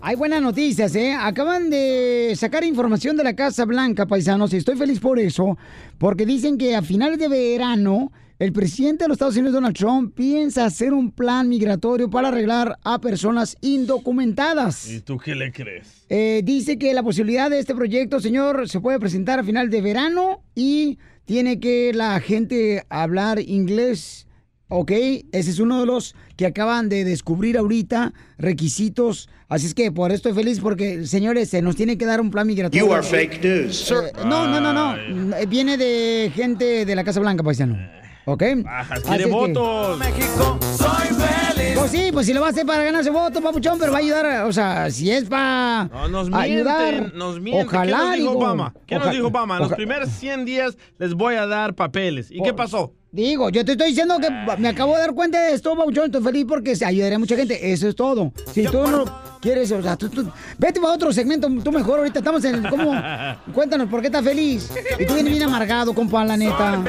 Hay buenas noticias, ¿eh? Acaban de sacar información de la Casa Blanca, paisanos, y estoy feliz por eso, porque dicen que a finales de verano, el presidente de los Estados Unidos, Donald Trump, piensa hacer un plan migratorio para arreglar a personas indocumentadas. ¿Y tú qué le crees? Eh, dice que la posibilidad de este proyecto, señor, se puede presentar a final de verano y tiene que la gente hablar inglés. ¿Ok? Ese es uno de los que acaban de descubrir ahorita, requisitos. Así es que por esto estoy feliz porque, señores, se nos tiene que dar un plan migratorio. You are fake news. Eh, no, no, no, no. Eh, Viene de gente de la Casa Blanca, paisano. ¿Ok? Es que- votos. México soy feliz. Pues sí, pues si lo va a hacer para ganarse voto, papuchón, pero va a ayudar, a- o sea, si es para No, nos ayudar. nos mienten. Ojalá, ¿Qué nos dijo digo. Obama? ¿Qué nos dijo Obama? En los oja- primeros 100 días les voy a dar papeles. ¿Y qué pasó? Digo, yo te estoy diciendo que me acabo de dar cuenta de esto, Papuchón. Estoy feliz porque se ayudaría a mucha gente. Eso es todo. Si tú no quieres, o sea, tú, tú- vete para otro segmento, tú mejor. Ahorita estamos en. ¿Cómo? Cuéntanos, ¿por qué estás feliz? Y tú vienes bien amargado, compa, la neta.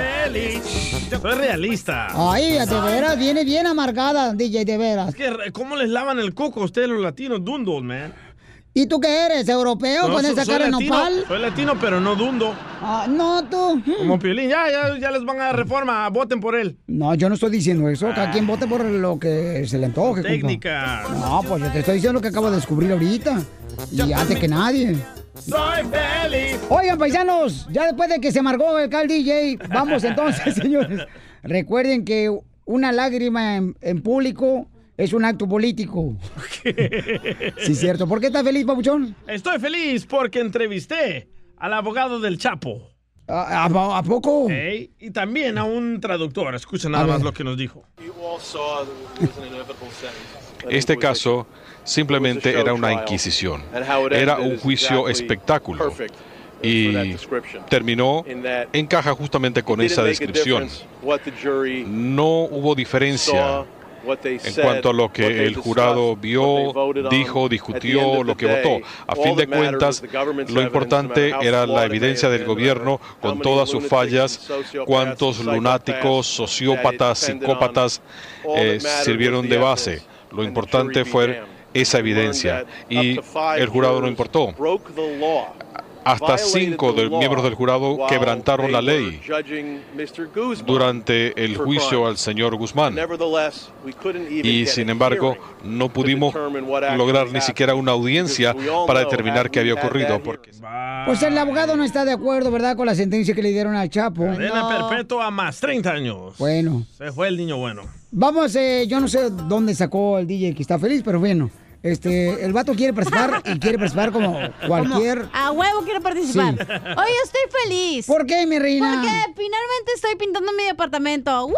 Soy realista. Ay, de veras, viene bien amargada, DJ, de veras. Es que, ¿cómo les lavan el coco a ustedes los latinos dundos, man? ¿Y tú qué eres? ¿Europeo No, con esa cara latino, nopal? Soy latino, pero no dundo. Ah, no, tú. Como Piolín. Ya, ya, ya les van a dar reforma. Voten por él. No, yo no estoy diciendo eso. Cada quien vote por lo que se le antoje, compa. Técnica. No, pues yo te estoy diciendo lo que acabo de descubrir ahorita. Y antes que nadie. Soy feliz. Oigan, paisanos, ya después de que se amargó el cal DJ, vamos entonces, señores. Recuerden que una lágrima en, en público es un acto político. Sí, cierto. ¿Por qué estás feliz, papuchón? Estoy feliz porque entrevisté al abogado del Chapo. ¿A, a- a poco? Y también a un traductor. Escucha A nada más ver. lo que nos dijo. Este caso simplemente era una inquisición, era un juicio espectáculo y terminó, encaja justamente con esa descripción. No hubo diferencia en cuanto a lo que el jurado vio, dijo, discutió, lo que votó. A fin de cuentas, lo importante era la evidencia del gobierno con todas sus fallas, cuántos lunáticos, sociópatas, psicópatas eh, sirvieron de base. Lo importante fue esa evidencia y el jurado no importó. Hasta cinco de miembros del jurado quebrantaron la ley durante el juicio al señor Guzmán. Y sin embargo, no pudimos lograr ni siquiera una audiencia para determinar qué había ocurrido. Porque Pues el abogado no está de acuerdo, ¿verdad? Con la sentencia que le dieron al Chapo. Cadena perpetua más 30 años. Bueno. Se fue el niño bueno. Vamos, eh, yo no sé dónde sacó el DJ que está feliz, pero bueno. Este, el vato quiere participar y quiere participar como cualquier... Como, a huevo quiero participar. Sí. Hoy estoy feliz. ¿Por qué, mi reina? Porque finalmente estoy pintando mi departamento. ¡Woo!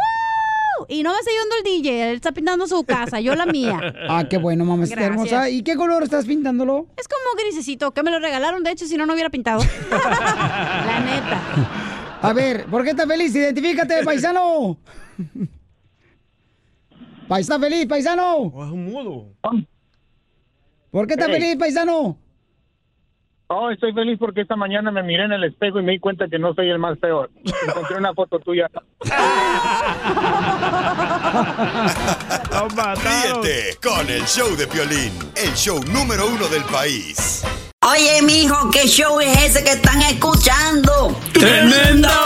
Y no me está ayudando el DJ, él está pintando su casa, yo la mía. Ah, qué bueno, mamacita Gracias. hermosa. ¿Y qué color estás pintándolo? Es como grisecito, que me lo regalaron, de hecho, si no, no hubiera pintado. la neta. A ver, ¿por qué estás feliz? Identifícate, paisano. Pa- ¿Está feliz, paisano? es un mudo. ¿Por qué estás Hey. feliz, paisano? Oh, estoy feliz porque esta mañana me miré en el espejo y me di cuenta que no soy el más peor. Encontré una foto tuya. Ríete con el show de Piolín, el show número uno del país. Oye, mijo, ¿qué show es ese que están escuchando? ¡Tremenda